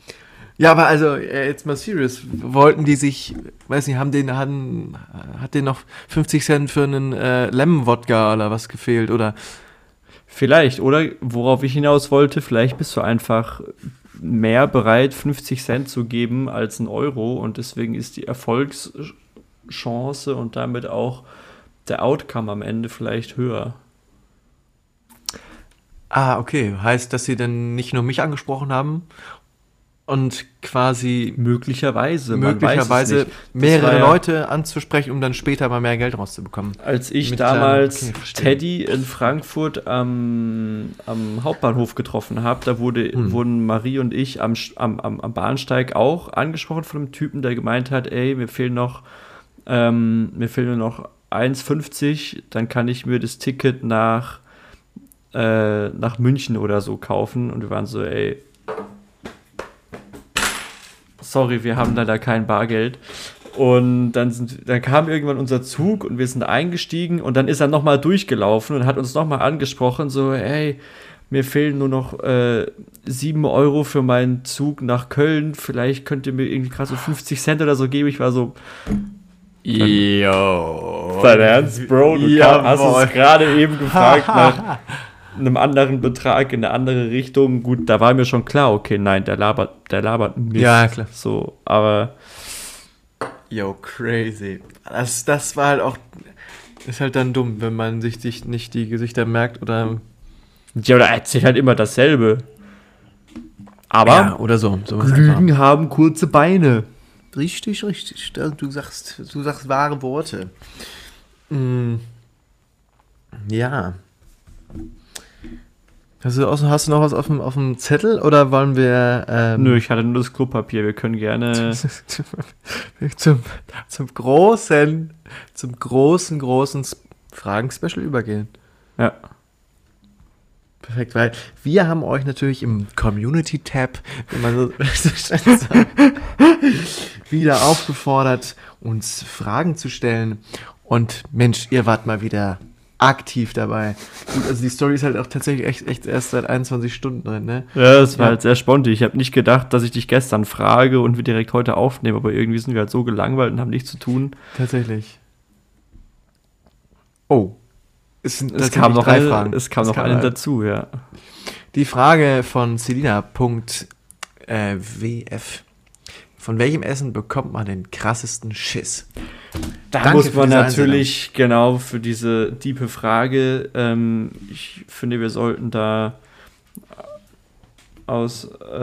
Ja, aber also, äh, jetzt mal serious. Wollten die sich, weiß nicht, haben den, hatten, hat denen noch 50 Cent für einen äh, Lemon-Wodka oder was gefehlt? Oder
Vielleicht, oder worauf ich hinaus wollte, vielleicht bist du einfach mehr bereit, 50 Cent zu geben als ein Euro und deswegen ist die Erfolgschance und damit auch der Outcome am Ende vielleicht höher.
Ah, okay. Heißt, dass sie dann nicht nur mich angesprochen haben und quasi
Möglicherweise.
möglicherweise mehrere
ja-
Leute anzusprechen, um dann später mal mehr Geld rauszubekommen.
Als ich
Mit
damals
okay.
Teddy in Frankfurt am, am Hauptbahnhof getroffen habe, da wurde,
Hm.
wurden Marie und ich am, am, am, am Bahnsteig auch angesprochen von einem Typen, der gemeint hat, ey, mir fehlen noch, ähm, mir fehlen nur noch 1,50, dann kann ich mir das Ticket nach, äh, nach München oder so kaufen. Und wir waren so, ey, sorry, wir haben leider kein Bargeld. Und dann, sind, dann kam irgendwann unser Zug und wir sind eingestiegen und dann ist er nochmal durchgelaufen und hat uns nochmal angesprochen, so, hey, mir fehlen nur noch äh, 7 Euro für meinen Zug nach Köln, vielleicht könnt ihr mir irgendwie gerade so 50 Cent oder so geben. Ich war so,
Yo.
dein Ernst, Bro, du
Jawohl.
hast uns gerade eben gefragt nach einem anderen Betrag in eine andere Richtung. Gut, da war mir schon klar, okay, nein, der labert, der labert Mist.
Ja, klar.
So, aber
Yo, crazy. Das, das war halt auch. Ist halt dann dumm, wenn man sich sich nicht die Gesichter merkt oder.
ja, oder erzählt halt immer dasselbe. Aber
Ja, oder so.
Lügen haben kurze Beine.
Richtig, richtig. Du sagst, du sagst wahre Worte. Mm. Ja. Hast du, außer- hast du noch was auf dem, auf dem Zettel oder wollen wir ähm,
Nö, ich hatte nur das Klopapier. Wir können gerne.
zum, zum großen, zum großen, großen Fragen-Special übergehen?
Ja.
Perfekt, weil wir haben euch natürlich im Community-Tab, wenn man so, so sagt, wieder aufgefordert, uns Fragen zu stellen. Und Mensch, ihr wart mal wieder aktiv dabei. Gut, also die Story ist halt auch tatsächlich echt, echt erst seit 21 Stunden drin, ne?
Ja, das war
Ja.
halt sehr spontan. Ich habe nicht gedacht, dass ich dich gestern frage und wir direkt heute aufnehmen, aber irgendwie sind wir halt so gelangweilt und haben nichts zu tun.
Tatsächlich. Oh. Es,
Es kam noch eine,
Fragen.
es kam noch eine
eine
dazu, ja.
Die Frage von Selina.wf. Von welchem Essen bekommt man den krassesten Schiss?
Da
Danke
muss man natürlich genau für diese tiefe Frage. Ähm, ich finde, wir sollten da aus, äh,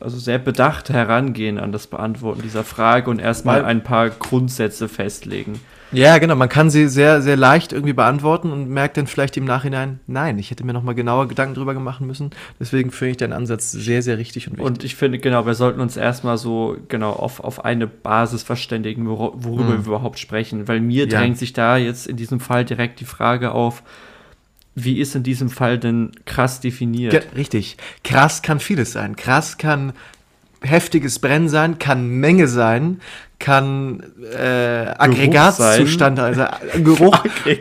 also sehr bedacht herangehen an das Beantworten dieser Frage und erstmal ein paar Grundsätze festlegen.
Ja, genau. Man kann sie sehr, sehr leicht irgendwie beantworten und merkt dann vielleicht im Nachhinein, nein, ich hätte mir nochmal genauer Gedanken drüber machen müssen. Deswegen finde ich deinen Ansatz sehr, sehr richtig und wichtig.
Und ich finde, genau, wir sollten uns erstmal so genau auf, auf eine Basis verständigen, wor worüber
Mhm.
wir überhaupt sprechen. Weil mir
Ja.
drängt sich da jetzt in diesem Fall direkt die Frage auf, wie ist in diesem Fall denn krass definiert?
Ge richtig. Krass kann vieles sein. Krass kann heftiges Brennen sein, kann Menge sein, kann äh, Aggregatzustand, also äh, Geruch.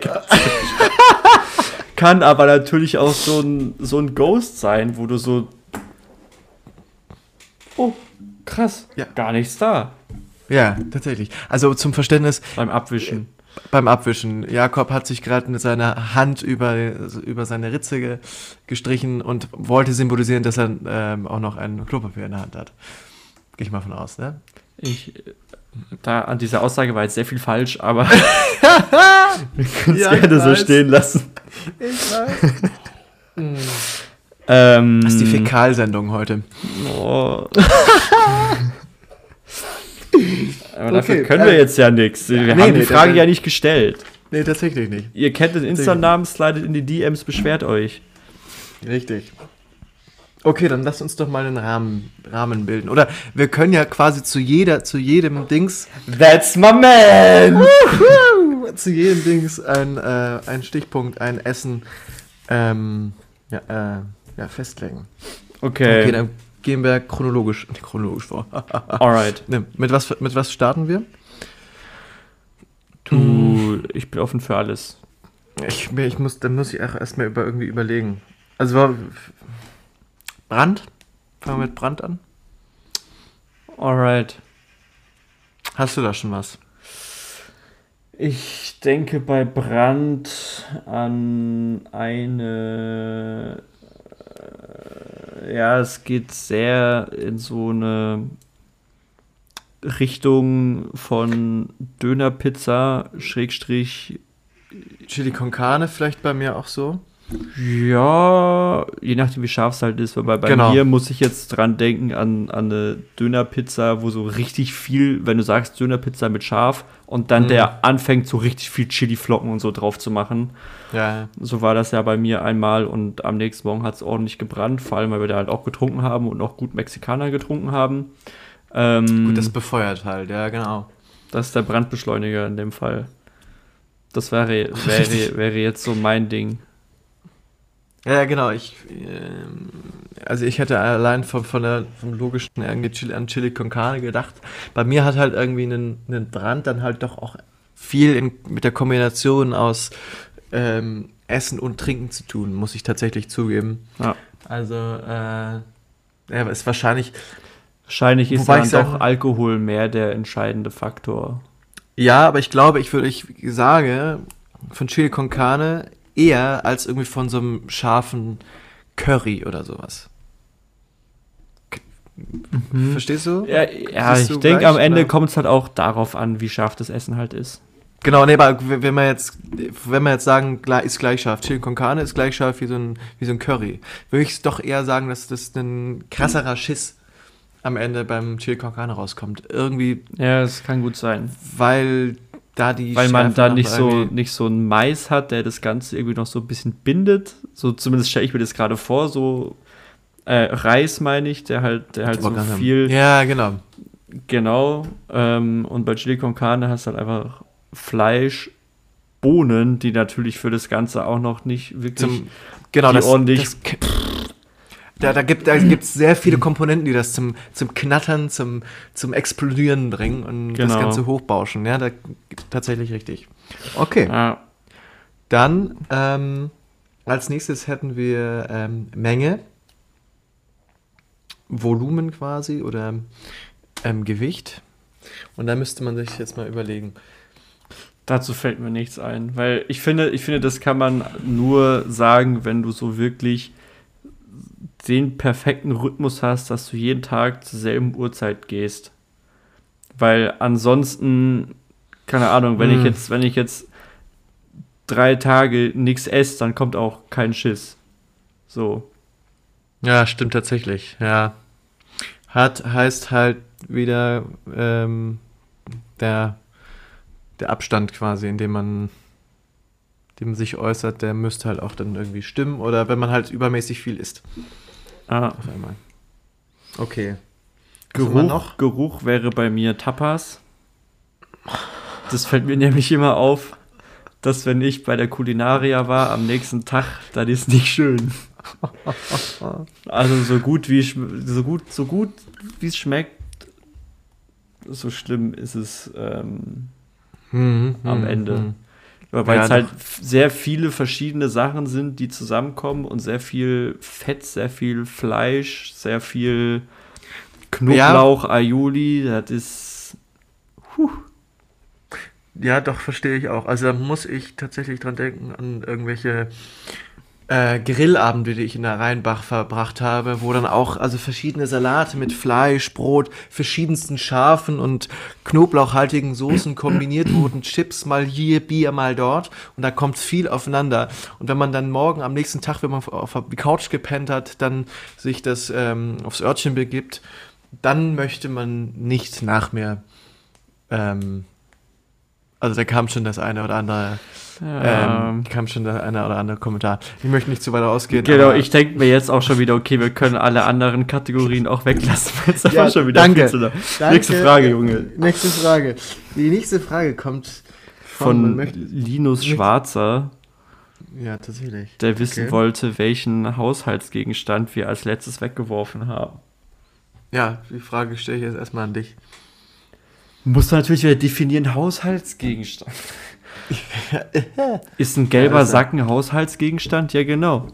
Kann aber natürlich auch so ein, so ein Ghost sein, wo du so. Oh, krass.
Ja.
Gar nichts da
ja, tatsächlich. Also zum Verständnis,
beim Abwischen.
Beim Abwischen. Jakob hat sich gerade mit seiner Hand über, über seine Ritze ge gestrichen und wollte symbolisieren, dass er ähm, auch noch ein Klopapier in der Hand hat. Gehe ich mal von aus, ne?
Ich. Da an dieser Aussage war jetzt sehr viel falsch, aber wir können es
Ja,
gerne so stehen lassen.
Ich weiß.
Ähm,
Das ist die Fäkalsendung heute.
Oh. Aber dafür
Okay,
können wir
äh,
jetzt ja nichts. Wir
nee,
haben die
nee,
Frage
da-
ja nicht gestellt.
Nee, tatsächlich nicht.
Ihr kennt den Insta-Namen, slidet in die DMs, beschwert euch.
Richtig. Okay, dann lasst uns doch mal einen Rahmen, Rahmen bilden. Oder wir können ja quasi zu jeder, zu jedem Dings,
That's my man!
zu jedem Dings ein, äh, ein Stichpunkt, ein Essen ähm, ja, äh, ja, festlegen.
Okay,
Okay, dann gehen wir chronologisch, chronologisch vor.
alright.
ne, mit, was, mit was starten wir?
Du, ich bin offen für alles.
Ich, ich muss, dann muss ich auch erstmal über, irgendwie überlegen. Also Brand? Fangen wir mit Brand an.
Alright.
Hast du da schon was?
Ich denke bei Brand an eine. Ja, es geht sehr in so eine Richtung von Dönerpizza, Schrägstrich.
Chili con Carne vielleicht bei mir auch so.
Ja, je nachdem wie scharf es halt ist, weil bei,
Genau.
mir muss ich jetzt dran denken an, an eine Dönerpizza, wo so richtig viel, wenn du sagst Dönerpizza mit scharf und dann
Mhm.
der anfängt so richtig viel Chili-Flocken und so drauf zu machen.
Ja,
So war das ja bei mir einmal und am nächsten Morgen hat es ordentlich gebrannt, vor allem weil wir da halt auch getrunken haben und auch gut Mexikaner getrunken haben. Ähm,
gut, das befeuert halt, ja, genau.
das ist der Brandbeschleuniger in dem Fall. Das wäre, wäre, wäre jetzt so mein Ding.
Ja, genau. Ich, ähm, also ich hätte allein von, von der, vom logischen irgendwie an Chili con Carne gedacht. Bei mir hat halt irgendwie einen, einen Brand dann halt doch auch viel in, mit der Kombination aus ähm, Essen und Trinken zu tun, muss ich tatsächlich zugeben.
Ja.
Also, äh, ja, ist wahrscheinlich,
Wahrscheinlich ist dann
ich
doch
sagen-
Alkohol mehr der entscheidende Faktor.
ja, aber ich glaube, ich würde, ich sage, von Chili con Carne eher als irgendwie von so einem scharfen Curry oder sowas. K- Verstehst du?
Ja, ja ich denke, am Ende kommt es halt auch darauf an, wie scharf das Essen halt ist.
Genau, nee, aber wenn wir jetzt, wenn wir jetzt sagen, ist gleich scharf, Chili con Carne ist gleich scharf wie so ein, wie so ein Curry, würde ich doch eher sagen, dass das ein krasserer Schiss am Ende beim Chili con Carne rauskommt. Irgendwie,
Ja, das kann gut sein.
weil da die
Weil man
Schärfe
da nicht so, nicht so einen Mais hat, der das Ganze irgendwie noch so ein bisschen bindet. So zumindest stelle ich mir das gerade vor, so äh, Reis meine ich, der halt, der halt so viel.
Ja, genau.
genau. Ähm, und bei Chili con Carne hast du halt einfach Fleisch, Bohnen, die natürlich für das Ganze auch noch nicht wirklich
Zum, genau,
die
das,
ordentlich-
das, da, da gibt es da sehr viele Komponenten, die das zum, zum Knattern, zum, zum Explodieren bringen und das
Genau.
Ganze hochbauschen. Ja, da, tatsächlich richtig. Okay.
Ja,
Dann ähm, als nächstes hätten wir ähm, Menge, Volumen quasi oder ähm, Gewicht. Und da müsste man sich jetzt mal überlegen.
Dazu fällt mir nichts ein, weil ich finde, ich finde, das kann man nur sagen, wenn du so wirklich den perfekten Rhythmus hast, dass du jeden Tag zur selben Uhrzeit gehst. Weil ansonsten, keine Ahnung, wenn ich
Mm.
jetzt, wenn ich jetzt drei Tage nichts esse, dann kommt auch kein Schiss. So.
Ja, stimmt tatsächlich, ja. Hat heißt halt wieder ähm, der, der Abstand quasi, in dem man, dem man sich äußert, der müsste halt auch dann irgendwie stimmen. Oder wenn man halt übermäßig viel isst.
Ah,
Auf einmal. Okay.
Geruch? Geruch wäre bei mir Tapas. Das fällt mir nämlich immer auf, dass wenn ich bei der Kulinaria war am nächsten Tag, dann ist nicht schön. Also so gut wie so gut so gut wie es schmeckt, so schlimm ist es ähm,
Mhm,
am
mhm,
Ende.
mhm.
Weil
Ja,
es halt sehr viele verschiedene Sachen sind, die zusammenkommen und sehr viel Fett, sehr viel Fleisch, sehr viel Knoblauch, Aioli, das ist
Ja, doch, verstehe ich auch. Also da muss ich tatsächlich dran denken an irgendwelche äh, Grillabende, die ich in der Rheinbach verbracht habe, wo dann auch also verschiedene Salate mit Fleisch, Brot, verschiedensten scharfen und knoblauchhaltigen Soßen kombiniert wurden. Chips mal hier, Bier mal dort. Und da kommt viel aufeinander. Und wenn man dann morgen am nächsten Tag, wenn man auf die Couch gepennt hat, dann sich das ähm, aufs Örtchen begibt, dann möchte man nicht nach mir ähm, also da kam schon das eine oder andere, ähm, kam schon der eine oder andere Kommentar. Ich möchte nicht zu weit ausgehen.
Genau, ich denke mir jetzt auch schon wieder, okay, wir können alle anderen Kategorien auch weglassen, weil es
Ja,
schon wieder
danke.
viel.
Danke.
Nächste Frage, Junge.
Nächste Frage. Die nächste Frage kommt von,
Von
möchte-
Linus Schwarzer,
ja, tatsächlich.
der wissen
Okay.
wollte, welchen Haushaltsgegenstand wir als letztes weggeworfen haben.
Ja, die Frage stelle ich jetzt erstmal an dich.
Muss natürlich wieder definieren, Haushaltsgegenstand. Ist ein gelber
Ja,
Sack ein Haushaltsgegenstand? Ja, genau.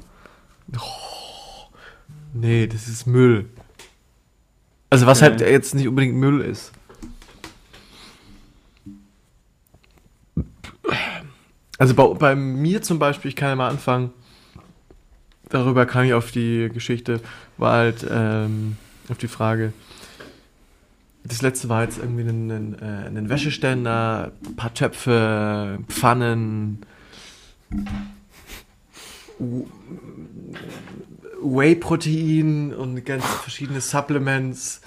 Nee, das ist Müll. Also was
Okay.
halt jetzt nicht unbedingt Müll ist. Also bei, bei mir zum Beispiel, ich kann ja mal anfangen, darüber kam ich auf die Geschichte, war halt ähm, auf die Frage, das letzte war jetzt irgendwie ein, ein, äh, ein Wäscheständer, ein paar Töpfe, Pfannen, Whey-Protein und ganz verschiedene Supplements,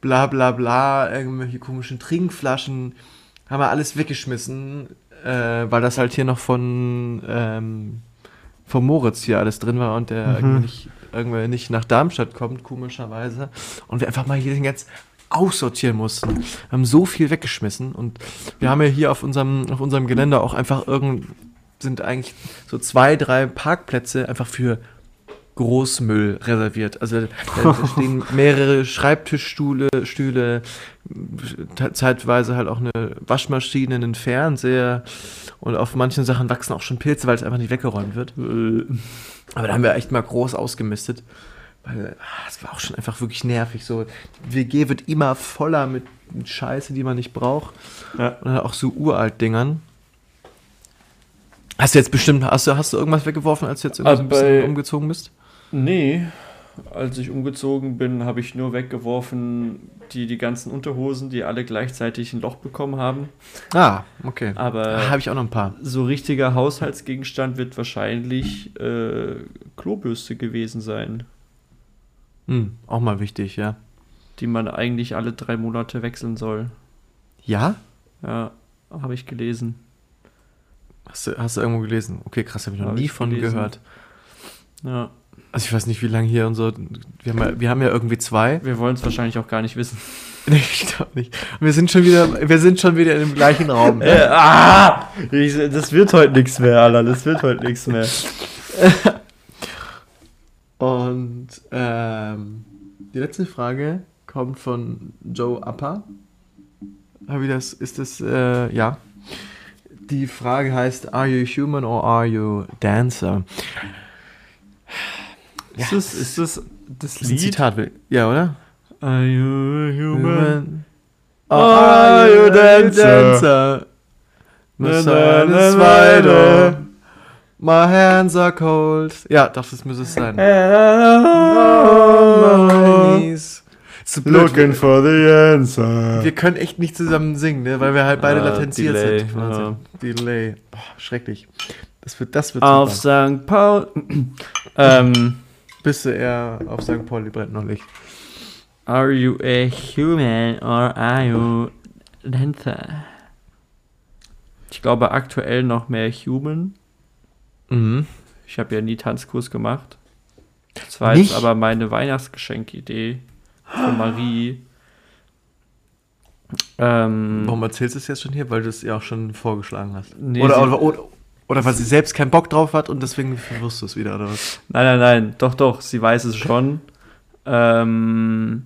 bla bla bla, irgendwelche komischen Trinkflaschen, haben wir alles weggeschmissen, äh, weil das halt hier noch von, ähm, von Moritz hier alles drin war und der irgendwie, nicht, irgendwie nicht nach Darmstadt kommt, komischerweise. Und wir einfach mal hier den jetzt aussortieren mussten. Wir haben so viel weggeschmissen und wir haben ja hier auf unserem, auf unserem Gelände auch einfach irgend, sind eigentlich so zwei, drei Parkplätze einfach für Großmüll reserviert. Also da, stehen mehrere Schreibtischstühle, Stühle, zeitweise halt auch eine Waschmaschine, einen Fernseher und auf manchen Sachen wachsen auch schon Pilze, weil es einfach nicht weggeräumt wird.
Äh,
Aber da haben wir echt mal groß ausgemistet. Weil ah, es war auch schon einfach wirklich nervig. So, die WG wird immer voller mit, Scheiße, die man nicht braucht.
Ja.
Und auch so uralt Dingern. Hast du jetzt bestimmt, hast du, hast du irgendwas weggeworfen, als du jetzt irgendwie so ein
Ah,
bisschen umgezogen bist?
Nee, als ich umgezogen bin, habe ich nur weggeworfen die, die ganzen Unterhosen, die alle gleichzeitig ein Loch bekommen haben.
Ah, okay.
Aber
Da habe ich auch noch ein paar.
so richtiger Haushaltsgegenstand wird wahrscheinlich äh, Klobürste gewesen sein,
Hm, auch mal wichtig, ja.
die man eigentlich alle drei Monate wechseln soll.
Ja?
Ja, habe ich gelesen.
Hast du, hast du irgendwo gelesen? Okay, krass, habe ich noch
Hab
nie
ich
von
gelesen.
gehört.
Ja,
Also ich weiß nicht, wie lange hier und so. Wir haben ja, wir haben ja irgendwie zwei.
wir wollen es wahrscheinlich auch gar nicht wissen.
Nee, ich glaube nicht. Wir sind schon wieder, wir sind schon wieder in dem gleichen Raum.
Äh, ah! Ich, das wird heute nichts mehr, Alter. Das wird heute nichts mehr.
Und ähm, die letzte Frage kommt von Joe Upper. Wie das ist das? Äh, ja. Die Frage heißt: Are you human or are you dancer?
Ist, das, ist das das
Das ist ein
Lied?
Zitat, ja, oder?
Are you a human?
Or
Are you dancer?
dancer? My
Na,
sun My hands are cold. Ja, doch, das muss es sein. On my knees. So.
Looking for the answer.
Wir können echt nicht zusammen singen, ne? weil wir halt beide
Ah,
latenziert
Delay,
sind. Wahnsinn. Delay. Boah, schrecklich. Das wird, das wird
Auf
super.
St. Paul. ähm,
Bist du eher auf St. Pauli brennt noch Licht?
Are you a human or are you Dancer? Ich glaube aktuell noch mehr Human.
Mhm.
Ich habe ja nie Tanzkurs gemacht. Das war
Nicht?
jetzt aber meine Weihnachtsgeschenkidee für Marie. Ähm,
Warum erzählst du es jetzt schon hier? Weil du es ja auch schon vorgeschlagen hast.
Nee,
oder, oder, oder, oder weil sie selbst keinen Bock drauf hat und deswegen verwirrst du es wieder, oder was?
Nein, nein, nein, doch, doch, sie weiß es schon. Ähm,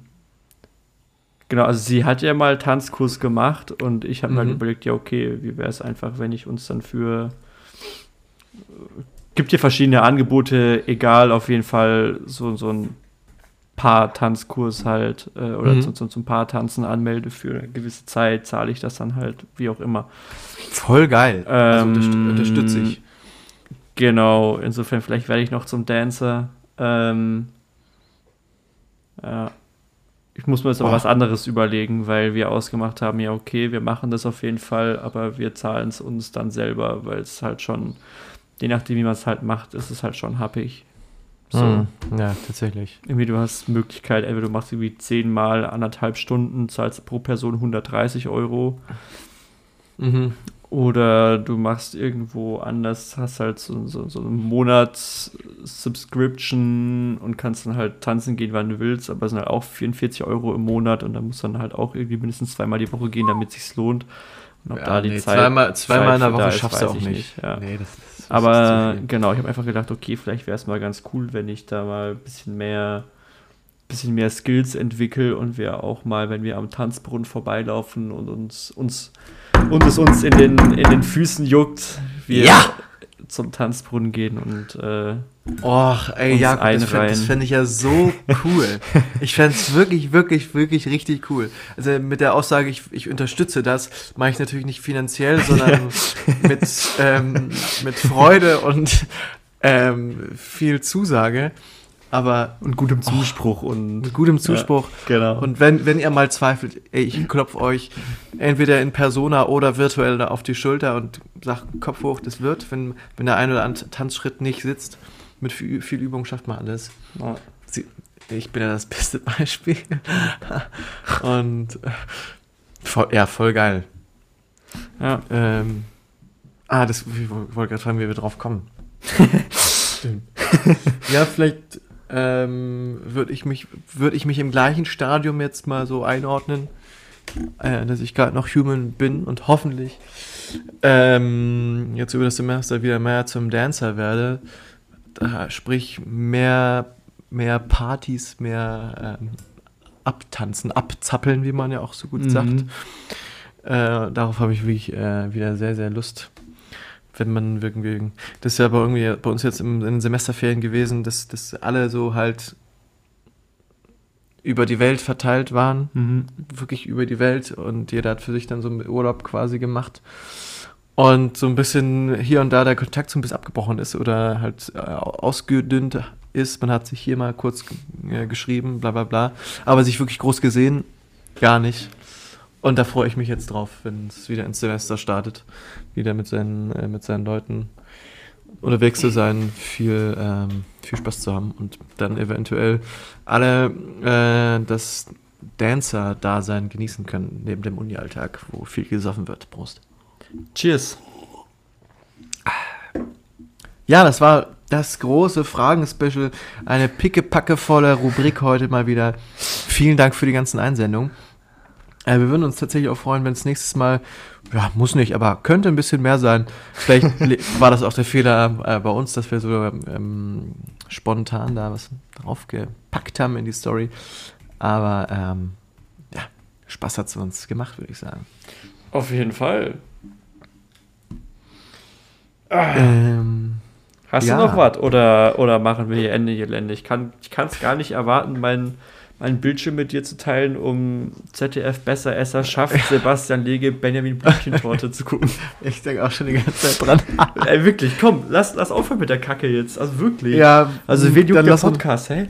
genau, also sie hat ja mal Tanzkurs gemacht und ich habe mir
Mhm.
halt überlegt, ja, okay, wie wäre es einfach, wenn ich uns dann für. Gibt hier verschiedene Angebote, egal, auf jeden Fall so, so ein Paar-Tanzkurs halt äh, oder
Mhm.
zum, zum, zum Paar-Tanzen anmelde für eine gewisse Zeit, zahle ich das dann halt, wie auch immer.
Voll geil. also
Ähm,
unterst- unterstütze ich.
Genau, insofern vielleicht werde ich noch zum Dancer. Ähm, ja. Ich muss mir jetzt aber was anderes überlegen, weil wir ausgemacht haben, ja okay, wir machen das auf jeden Fall, aber wir zahlen es uns dann selber, weil es halt schon, je nachdem wie man es halt macht, ist es halt schon happig. So.
Mhm. Ja, tatsächlich.
Irgendwie du hast Möglichkeit, entweder du machst irgendwie zehnmal anderthalb Stunden, zahlst pro Person 130 Euro
Mhm.
oder du machst irgendwo anders, hast halt so, so, so einen Monats-Subscription und kannst dann halt tanzen gehen, wann du willst, aber es sind halt auch 44 Euro im Monat und dann musst du dann halt auch irgendwie mindestens zweimal die Woche gehen, damit es sich lohnt. Und ob da die
nee,
Zeit.
zweimal, zweimal in
Zeit
der
für da
Woche schaffst du auch
ich
nicht.
ja.
Nee, das ist
Aber genau, ich habe einfach gedacht, okay, vielleicht wäre es mal ganz cool, wenn ich da mal ein bisschen mehr, bisschen mehr Skills entwickle und wir auch mal, wenn wir am Tanzbrunnen vorbeilaufen und uns, uns und es uns in den, in den Füßen juckt, wir
Ja!
Zum Tanzbrunnen gehen und äh,
Och, ey,
uns
Jakob, das fände fänd ich ja so cool. ich fände es wirklich, wirklich, wirklich richtig cool. Also mit der Aussage, ich, ich unterstütze das, mache ich natürlich nicht finanziell, sondern mit, ähm, mit Freude und ähm, viel Zusage. Aber
und gutem Zuspruch und
mit gutem Zuspruch.
genau.
Und wenn, wenn ihr mal zweifelt, ey, ich klopfe euch entweder in Persona oder virtuell auf die Schulter und sag Kopf hoch, das wird, wenn, wenn der ein oder andere Tanzschritt nicht sitzt. Mit viel, viel Übung schafft man alles.
ja.
Sie, ich bin ja das beste Beispiel. Und voll, ja, voll geil.
ja.
Ähm, ah, das ich wollte gerade fragen, wie wir drauf kommen. Stimmt. ja, vielleicht ähm, würde ich mich würde ich mich im gleichen Stadium jetzt mal so einordnen, äh, dass ich gerade noch Human bin und hoffentlich ähm, jetzt über das Semester wieder mehr zum Dancer werde. Da, sprich mehr mehr Partys, mehr ähm, abtanzen, abzappeln, wie man ja auch so gut
Mhm.
sagt. Äh, darauf habe ich wirklich äh, wieder sehr, sehr Lust. Wenn man irgendwie, das ist ja bei, irgendwie bei uns jetzt in den Semesterferien gewesen, dass, dass alle so halt über die Welt verteilt waren,
Mhm.
wirklich über die Welt und jeder hat für sich dann so einen Urlaub quasi gemacht. Und so ein bisschen hier und da der Kontakt so ein bisschen abgebrochen ist oder halt äh, ausgedünnt ist. Man hat sich hier mal kurz äh, geschrieben, bla bla bla. Aber sich wirklich groß gesehen, gar nicht. Und da freue ich mich jetzt drauf, wenn es wieder ins Semester startet. Wieder mit seinen, äh, mit seinen Leuten unterwegs zu sein, viel, ähm, viel Spaß zu haben und dann eventuell alle äh, das Dancer-Dasein genießen können, neben dem Uni-Alltag, wo viel gesoffen wird. Prost.
Cheers.
Ja, das war das große Fragen-Special. Eine pickepackevolle Rubrik heute mal wieder. Vielen Dank für die ganzen Einsendungen. Äh, wir würden uns tatsächlich auch freuen, wenn es nächstes Mal, ja, muss nicht, aber könnte ein bisschen mehr sein. Vielleicht le- war das auch der Fehler äh, bei uns, dass wir so ähm, spontan da was draufgepackt haben in die Story. Aber ähm, ja, Spaß hat es uns gemacht, würde ich sagen.
Auf jeden Fall.
Ähm,
Hast
Ja.
du noch was? Oder, oder machen wir hier Ende Gelände? Ich kann es gar nicht erwarten, meinen mein Bildschirm mit dir zu teilen, um ZDF besser Esser schafft, Sebastian Lege, Benjamin Blümchentorte zu gucken.
ich denke auch schon die ganze Zeit dran.
Ey, wirklich, komm, lass, lass aufhören mit der Kacke jetzt. Also wirklich.
ja,
Also, wen juckt der Podcast, hä?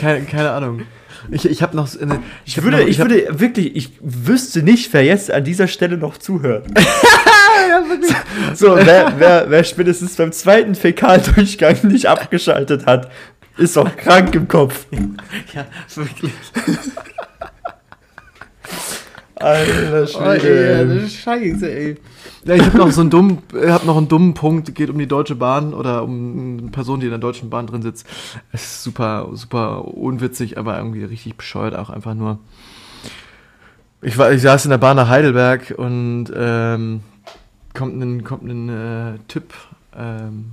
Keine, keine Ahnung. Ich, ich habe noch. eine-
Ich
hab
würde,
noch,
ich
hab-
würde wirklich, ich wüsste nicht, wer jetzt an dieser Stelle noch zuhört. so, wer, wer, wer spätestens beim zweiten Fäkaldurchgang nicht abgeschaltet hat, Ist doch krank im Kopf.
Ja, wirklich.
Alter
Oh, ey, das ist scheiße, ey. Ja, ich habe noch so einen dummen, ich hab noch einen dummen Punkt, geht um die Deutsche Bahn oder um eine Person, die in der Deutschen Bahn drin sitzt. Es ist super, super unwitzig, aber irgendwie richtig bescheuert auch einfach nur. Ich, war, ich saß in der Bahn nach Heidelberg und ähm, kommt ein, kommt ein äh, Typ, ähm,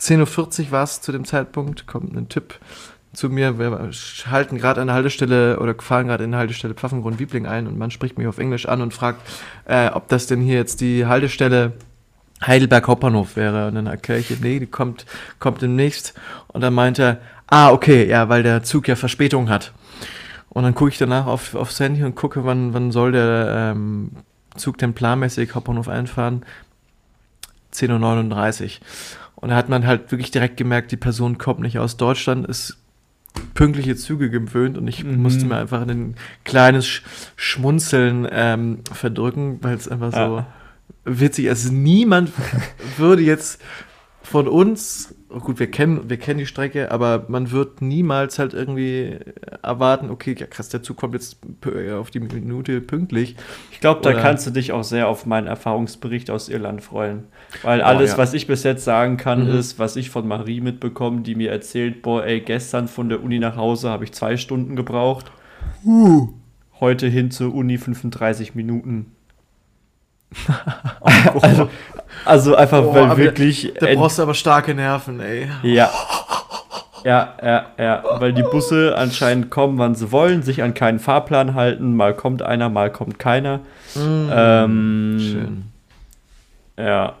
10.40 Uhr war es zu dem Zeitpunkt, kommt ein Typ zu mir, wir halten gerade an der Haltestelle oder fahren gerade in der Haltestelle Pfaffengrund-Wiebling ein und man spricht mich auf Englisch an und fragt, äh, ob das denn hier jetzt die Haltestelle Heidelberg Hauptbahnhof wäre. Und dann erkläre ich, nee, die kommt, kommt demnächst. Und dann meinte er, ah, okay, ja, weil der Zug ja Verspätung hat. Und dann gucke ich danach auf, aufs Handy und gucke, wann, wann soll der ähm, Zug denn planmäßig Hauptbahnhof einfahren. 10.39 Uhr. Und da hat man halt wirklich direkt gemerkt, die Person kommt nicht aus Deutschland, ist pünktliche Züge gewöhnt und ich
Mhm.
musste mir einfach ein kleines Sch Schmunzeln ähm, verdrücken, weil es einfach so witzig ist. Also niemand würde jetzt von uns, gut, wir kennen, wir kennen die Strecke, aber man wird niemals halt irgendwie erwarten, okay, ja krass, der Zug kommt jetzt pü- auf die Minute pünktlich.
Ich glaube, da kannst du dich auch sehr auf meinen Erfahrungsbericht aus Irland freuen. Weil alles,
ja.
was ich bis jetzt sagen kann,
Mhm.
ist, was ich von Marie mitbekomme, die mir erzählt, boah, ey, gestern von der Uni nach Hause habe ich zwei Stunden gebraucht. Heute hin zur Uni 35 Minuten. Also, also einfach,
Boah,
weil wirklich.
Da brauchst du aber starke Nerven, ey.
Ja. Ja, ja, ja, weil die Busse anscheinend kommen, wann sie wollen, sich an keinen Fahrplan halten. Mal kommt einer, mal kommt keiner. Ähm,
Schön.
Ja.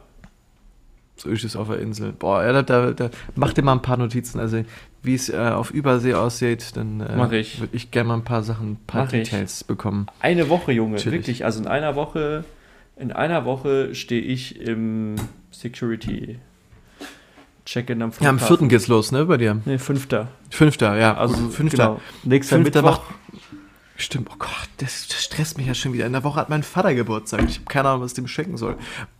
So ist es auf der Insel. Boah, ja, da, da, da mach dir mal ein paar Notizen. Also, wie es äh, auf Übersee aussieht, dann äh,
ich.
würde ich gerne mal ein paar Sachen, ein paar
Mach ich.
Details bekommen.
Eine Woche, Junge,
Chillig.
wirklich. Also in einer Woche, in einer Woche stehe ich im Security Check-in am
Ja, am
Flughafen.
vierten geht's los, ne, bei dir?
Nee, fünfter.
Fünfter, ja.
Also
fünfter.
Genau. Nächster
Fünfter
Mittwoch.
macht. Stimmt, oh Gott, das, das stresst mich ja schon wieder. In der Woche hat mein Vater Geburtstag. Ich habe keine Ahnung, was ich dem schenken soll.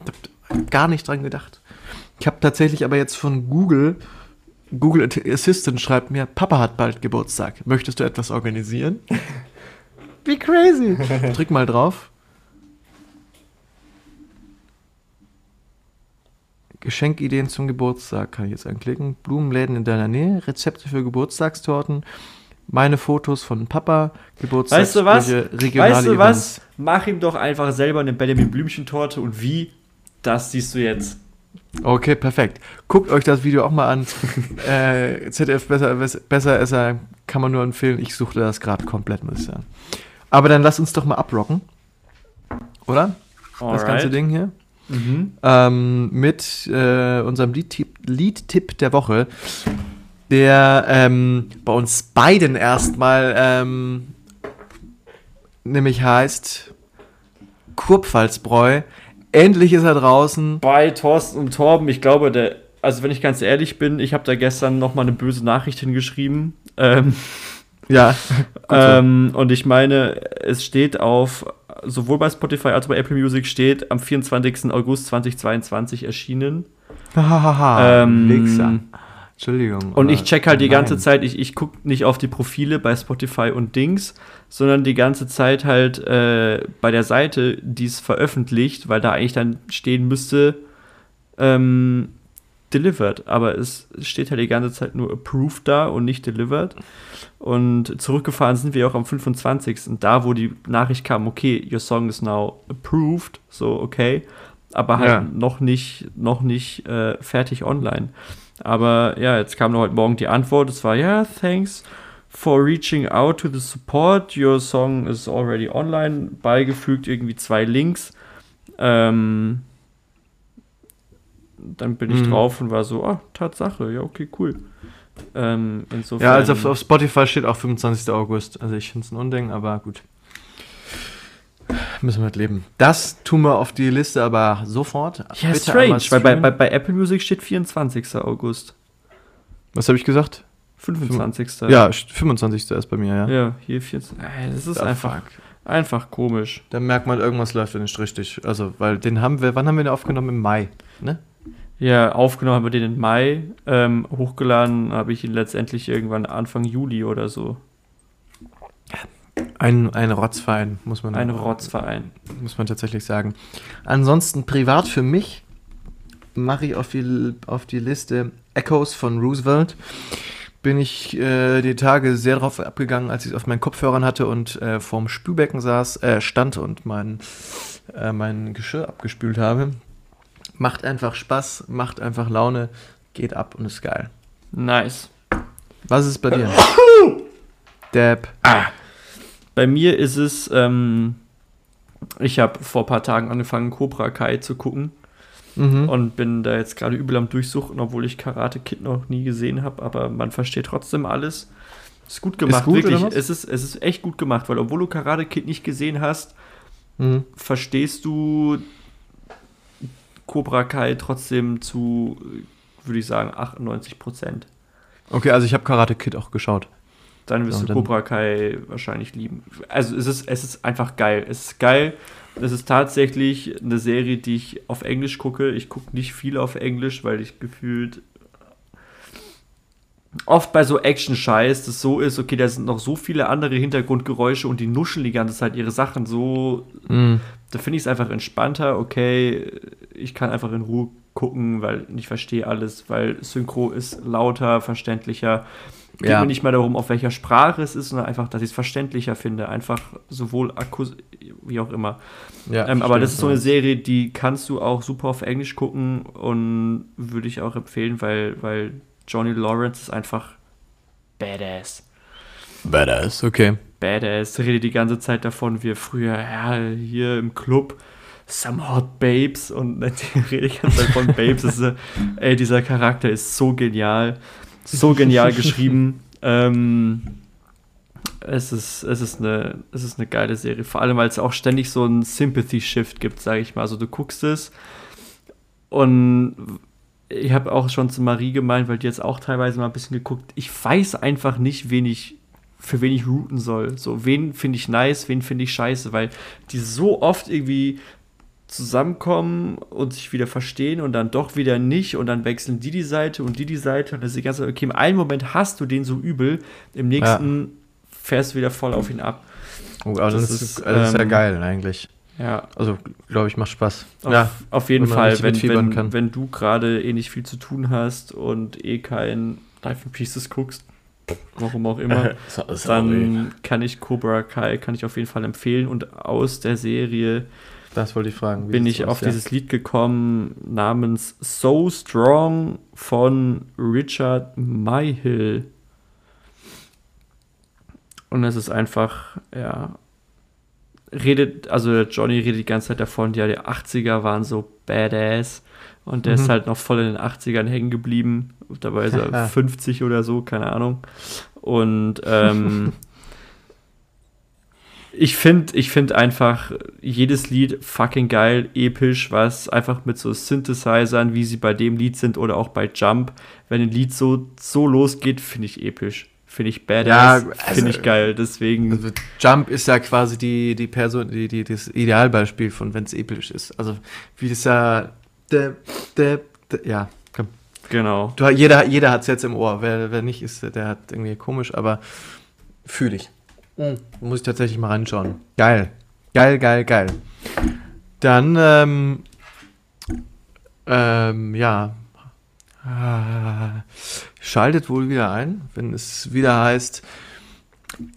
Ich habe gar nicht dran gedacht. Ich habe tatsächlich aber jetzt von Google, Google Assistant schreibt mir, Papa hat bald Geburtstag. Möchtest du etwas organisieren? Wie crazy. Drück mal drauf. Geschenkideen zum Geburtstag kann ich jetzt anklicken. Blumenläden in deiner Nähe, Rezepte für Geburtstagstorten, meine Fotos von Papa,
Weißt du was?
Regionale
Weißt du
Events.
was? Mach ihm doch einfach selber eine Benjamin Blümchentorte und wie? Das siehst du jetzt.
Okay, perfekt. Guckt euch das Video auch mal an. äh, ZDF besser, besser Esser kann man nur empfehlen. Ich suchte das gerade komplett, muss ich sagen. Aber dann lass uns doch mal abrocken. Oder? Das ganze
Alright.
Ding hier.
Mhm.
ähm, mit äh, unserem Liedtipp, Liedtipp der Woche, der ähm, bei uns beiden erstmal ähm, nämlich heißt Kurpfalzbräu. Endlich ist er draußen.
Bei Thorsten und Torben, ich glaube, der, also wenn ich ganz ehrlich bin, ich habe da gestern noch mal eine böse Nachricht hingeschrieben. Ähm,
Ja.
Ähm, und ich meine, es steht auf, sowohl bei Spotify als auch bei Apple Music steht am 24. August 2022 erschienen.
Hahaha,
ähm,
Wichser. Entschuldigung.
Und ich check halt die ganze. Zeit, ich, ich gucke nicht auf die Profile bei Spotify und Dings, sondern die ganze Zeit halt äh, bei der Seite, die es veröffentlicht, weil da eigentlich dann stehen müsste, ähm, delivered. Aber es steht halt die ganze Zeit nur approved da und nicht delivered. Und zurückgefahren sind wir auch am 25. Da, wo die Nachricht kam, okay, your song is now approved, so okay, aber halt
Ja.
noch nicht, noch nicht äh, fertig online. Aber ja, jetzt kam heute Morgen die Antwort. Es war, ja, thanks for reaching out to the support. Your song is already online. Beigefügt irgendwie zwei Links. Ähm, dann bin ich
Mhm.
drauf und war so, ah, Tatsache, ja, okay, cool. Ähm, insofern.
Ja, also auf, auf Spotify steht auch 25. August. Also ich finde es ein Unding, aber gut. Müssen wir mit leben. Das tun wir auf die Liste aber sofort.
ja,
Bitte
strange, weil bei, bei, bei Apple Music steht 24. August.
Was habe ich gesagt?
25.
Ja, st- 25. ist bei mir, ja.
Ja, hier 24. Ey, Das ist
Ja,
einfach,
fuck.
einfach komisch.
Da merkt man, irgendwas läuft ja nicht richtig. Also, weil den haben wir, wann haben wir den aufgenommen? Im Mai, ne?
Ja, aufgenommen haben wir den im Mai. Ähm, hochgeladen habe ich ihn letztendlich irgendwann Anfang Juli oder so.
Ein, ein Rotzverein, muss man
Ein Rotzverein.
muss man tatsächlich sagen. Ansonsten privat für mich mache ich auf die, auf die Liste Echoes von Roosevelt. Bin ich äh, die Tage sehr drauf abgegangen, als ich es auf meinen Kopfhörern hatte und äh, vorm Spülbecken saß, äh, stand und mein, äh, mein Geschirr abgespült habe. Macht einfach Spaß, macht einfach Laune, geht ab und ist geil.
Nice.
Was ist bei dir? Dab.
Bei mir ist es, ähm, ich habe vor ein paar Tagen angefangen, Cobra Kai zu gucken
Mhm.
und bin da jetzt gerade übel am Durchsuchen, obwohl ich Karate Kid noch nie gesehen habe, aber man versteht trotzdem alles. Ist gut gemacht,
gut,
wirklich. Es ist, es ist echt gut gemacht, weil obwohl du Karate Kid nicht gesehen hast,
Mhm.
verstehst du Cobra Kai trotzdem zu, würde ich sagen, 98 Prozent.
Okay, also ich habe Karate Kid auch geschaut.
Dann wirst
Ja,
du Cobra Kai wahrscheinlich lieben. Also es ist, es ist einfach geil. Es ist geil. Es ist tatsächlich eine Serie, die ich auf Englisch gucke. Ich gucke nicht viel auf Englisch, weil ich gefühlt oft bei so Action-Scheiß das so ist, okay, da sind noch so viele andere Hintergrundgeräusche und die nuscheln die ganze Zeit ihre Sachen so
Mhm.
da finde ich es einfach entspannter, okay, ich kann einfach in Ruhe gucken, weil ich verstehe alles, weil Synchro ist lauter, verständlicher. Geht
Ja.
mir nicht mehr darum, auf welcher Sprache es ist, sondern einfach, dass ich es verständlicher finde. Einfach sowohl Akkus, wie auch immer.
Ja,
ähm, aber das ist so eine. Serie, die kannst du auch super auf Englisch gucken und würde ich auch empfehlen, weil, weil Johnny Lawrence ist einfach badass
Badass.
Okay.
badass, redet die ganze Zeit davon, wie er früher, ja, hier im Club, some hot babes und redet die ganze Zeit von Babes. Ist, äh, ey, dieser Charakter ist so genial, so genial geschrieben. Ähm, es ist, es, ist eine, es ist eine geile Serie, vor allem, weil es auch ständig so einen Sympathy-Shift gibt, sage ich mal. Also du guckst es und ich habe auch schon zu Marie gemeint, weil die jetzt auch teilweise mal ein bisschen geguckt, ich weiß einfach nicht, wen ich für wen ich routen soll. So, wen finde ich nice, wen finde ich scheiße, weil die so oft irgendwie zusammenkommen und sich wieder verstehen und dann doch wieder nicht und dann wechseln die die Seite und die die Seite und das ist die ganze Zeit, okay, im einen Moment hast du den so übel, im nächsten fährst du wieder voll auf ihn ab.
Oh, aber das,
Das
ist,
ist,
das ist ja
ähm,
geil eigentlich.
Ja,
Also, glaube ich, macht Spaß.
auf,
ja,
auf jeden
wenn
Fall, wenn, wenn,
kann.
wenn du gerade eh nicht viel zu tun hast und eh kein Life in Pieces guckst, warum auch immer, dann kann ich Cobra Kai, kann ich auf jeden Fall empfehlen. Und aus der Serie
das wollte ich fragen.
Bin ich auf dieses Lied gekommen namens So Strong von Richard Mayhill. Und es ist einfach, ja, redet, also Johnny redet die ganze Zeit davon, ja, die 80er waren so badass. Und der
Mhm.
ist halt noch voll in den 80ern hängen geblieben. Dabei ist er 50 oder so, keine Ahnung. Und ähm, ich finde ich find einfach jedes Lied fucking geil, episch, was einfach mit so Synthesizern, wie sie bei dem Lied sind oder auch bei Jump, wenn ein Lied so, so losgeht, finde ich episch. Finde ich badass,
Ja, also-
finde ich geil. Deswegen,
Also Jump ist ja quasi die, die Person, die, die, das Idealbeispiel von, wenn es episch ist. Also, wie das ja. De, de, de, ja, komm.
genau.
Du, jeder jeder hat es jetzt im Ohr. Wer, wer nicht ist, der hat irgendwie komisch, aber fühle ich. Muss ich tatsächlich mal reinschauen. Geil. Geil, geil, geil. Dann, ähm, ähm, ja. Ah, Schaltet wohl wieder ein, wenn es wieder heißt.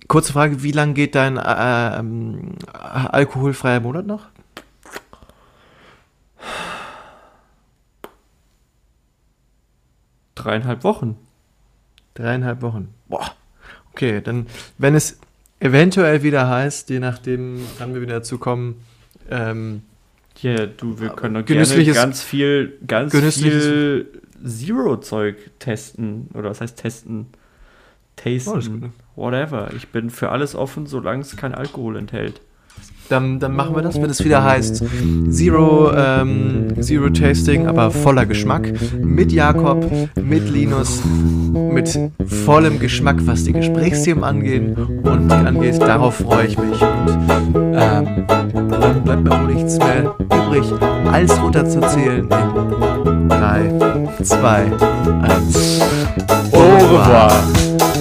Kurze Frage, wie lang geht dein äh, ähm, alkoholfreier Monat noch?
Dreieinhalb Wochen.
Dreieinhalb Wochen. Boah. Okay, dann, wenn es eventuell wieder heißt, je nachdem, wann wir wieder dazu kommen, ähm,
Ja, du, wir können doch gerne ganz viel, ganz viel Zero-Zeug testen. Oder was heißt testen? Tasten.
Oh?
Whatever. Ich bin für alles offen, solange es kein Alkohol enthält.
dann, dann machen wir das, wenn es wieder heißt Zero, ähm, Zero Tasting, aber voller Geschmack. Mit Jakob, mit Linus, mit vollem Geschmack, was die Gesprächsthemen angehen und angeht. Darauf freue ich mich. Und ähm, dann bleibt mir wohl nichts mehr übrig, als runterzuzählen 3, 2, 1.
Au revoir.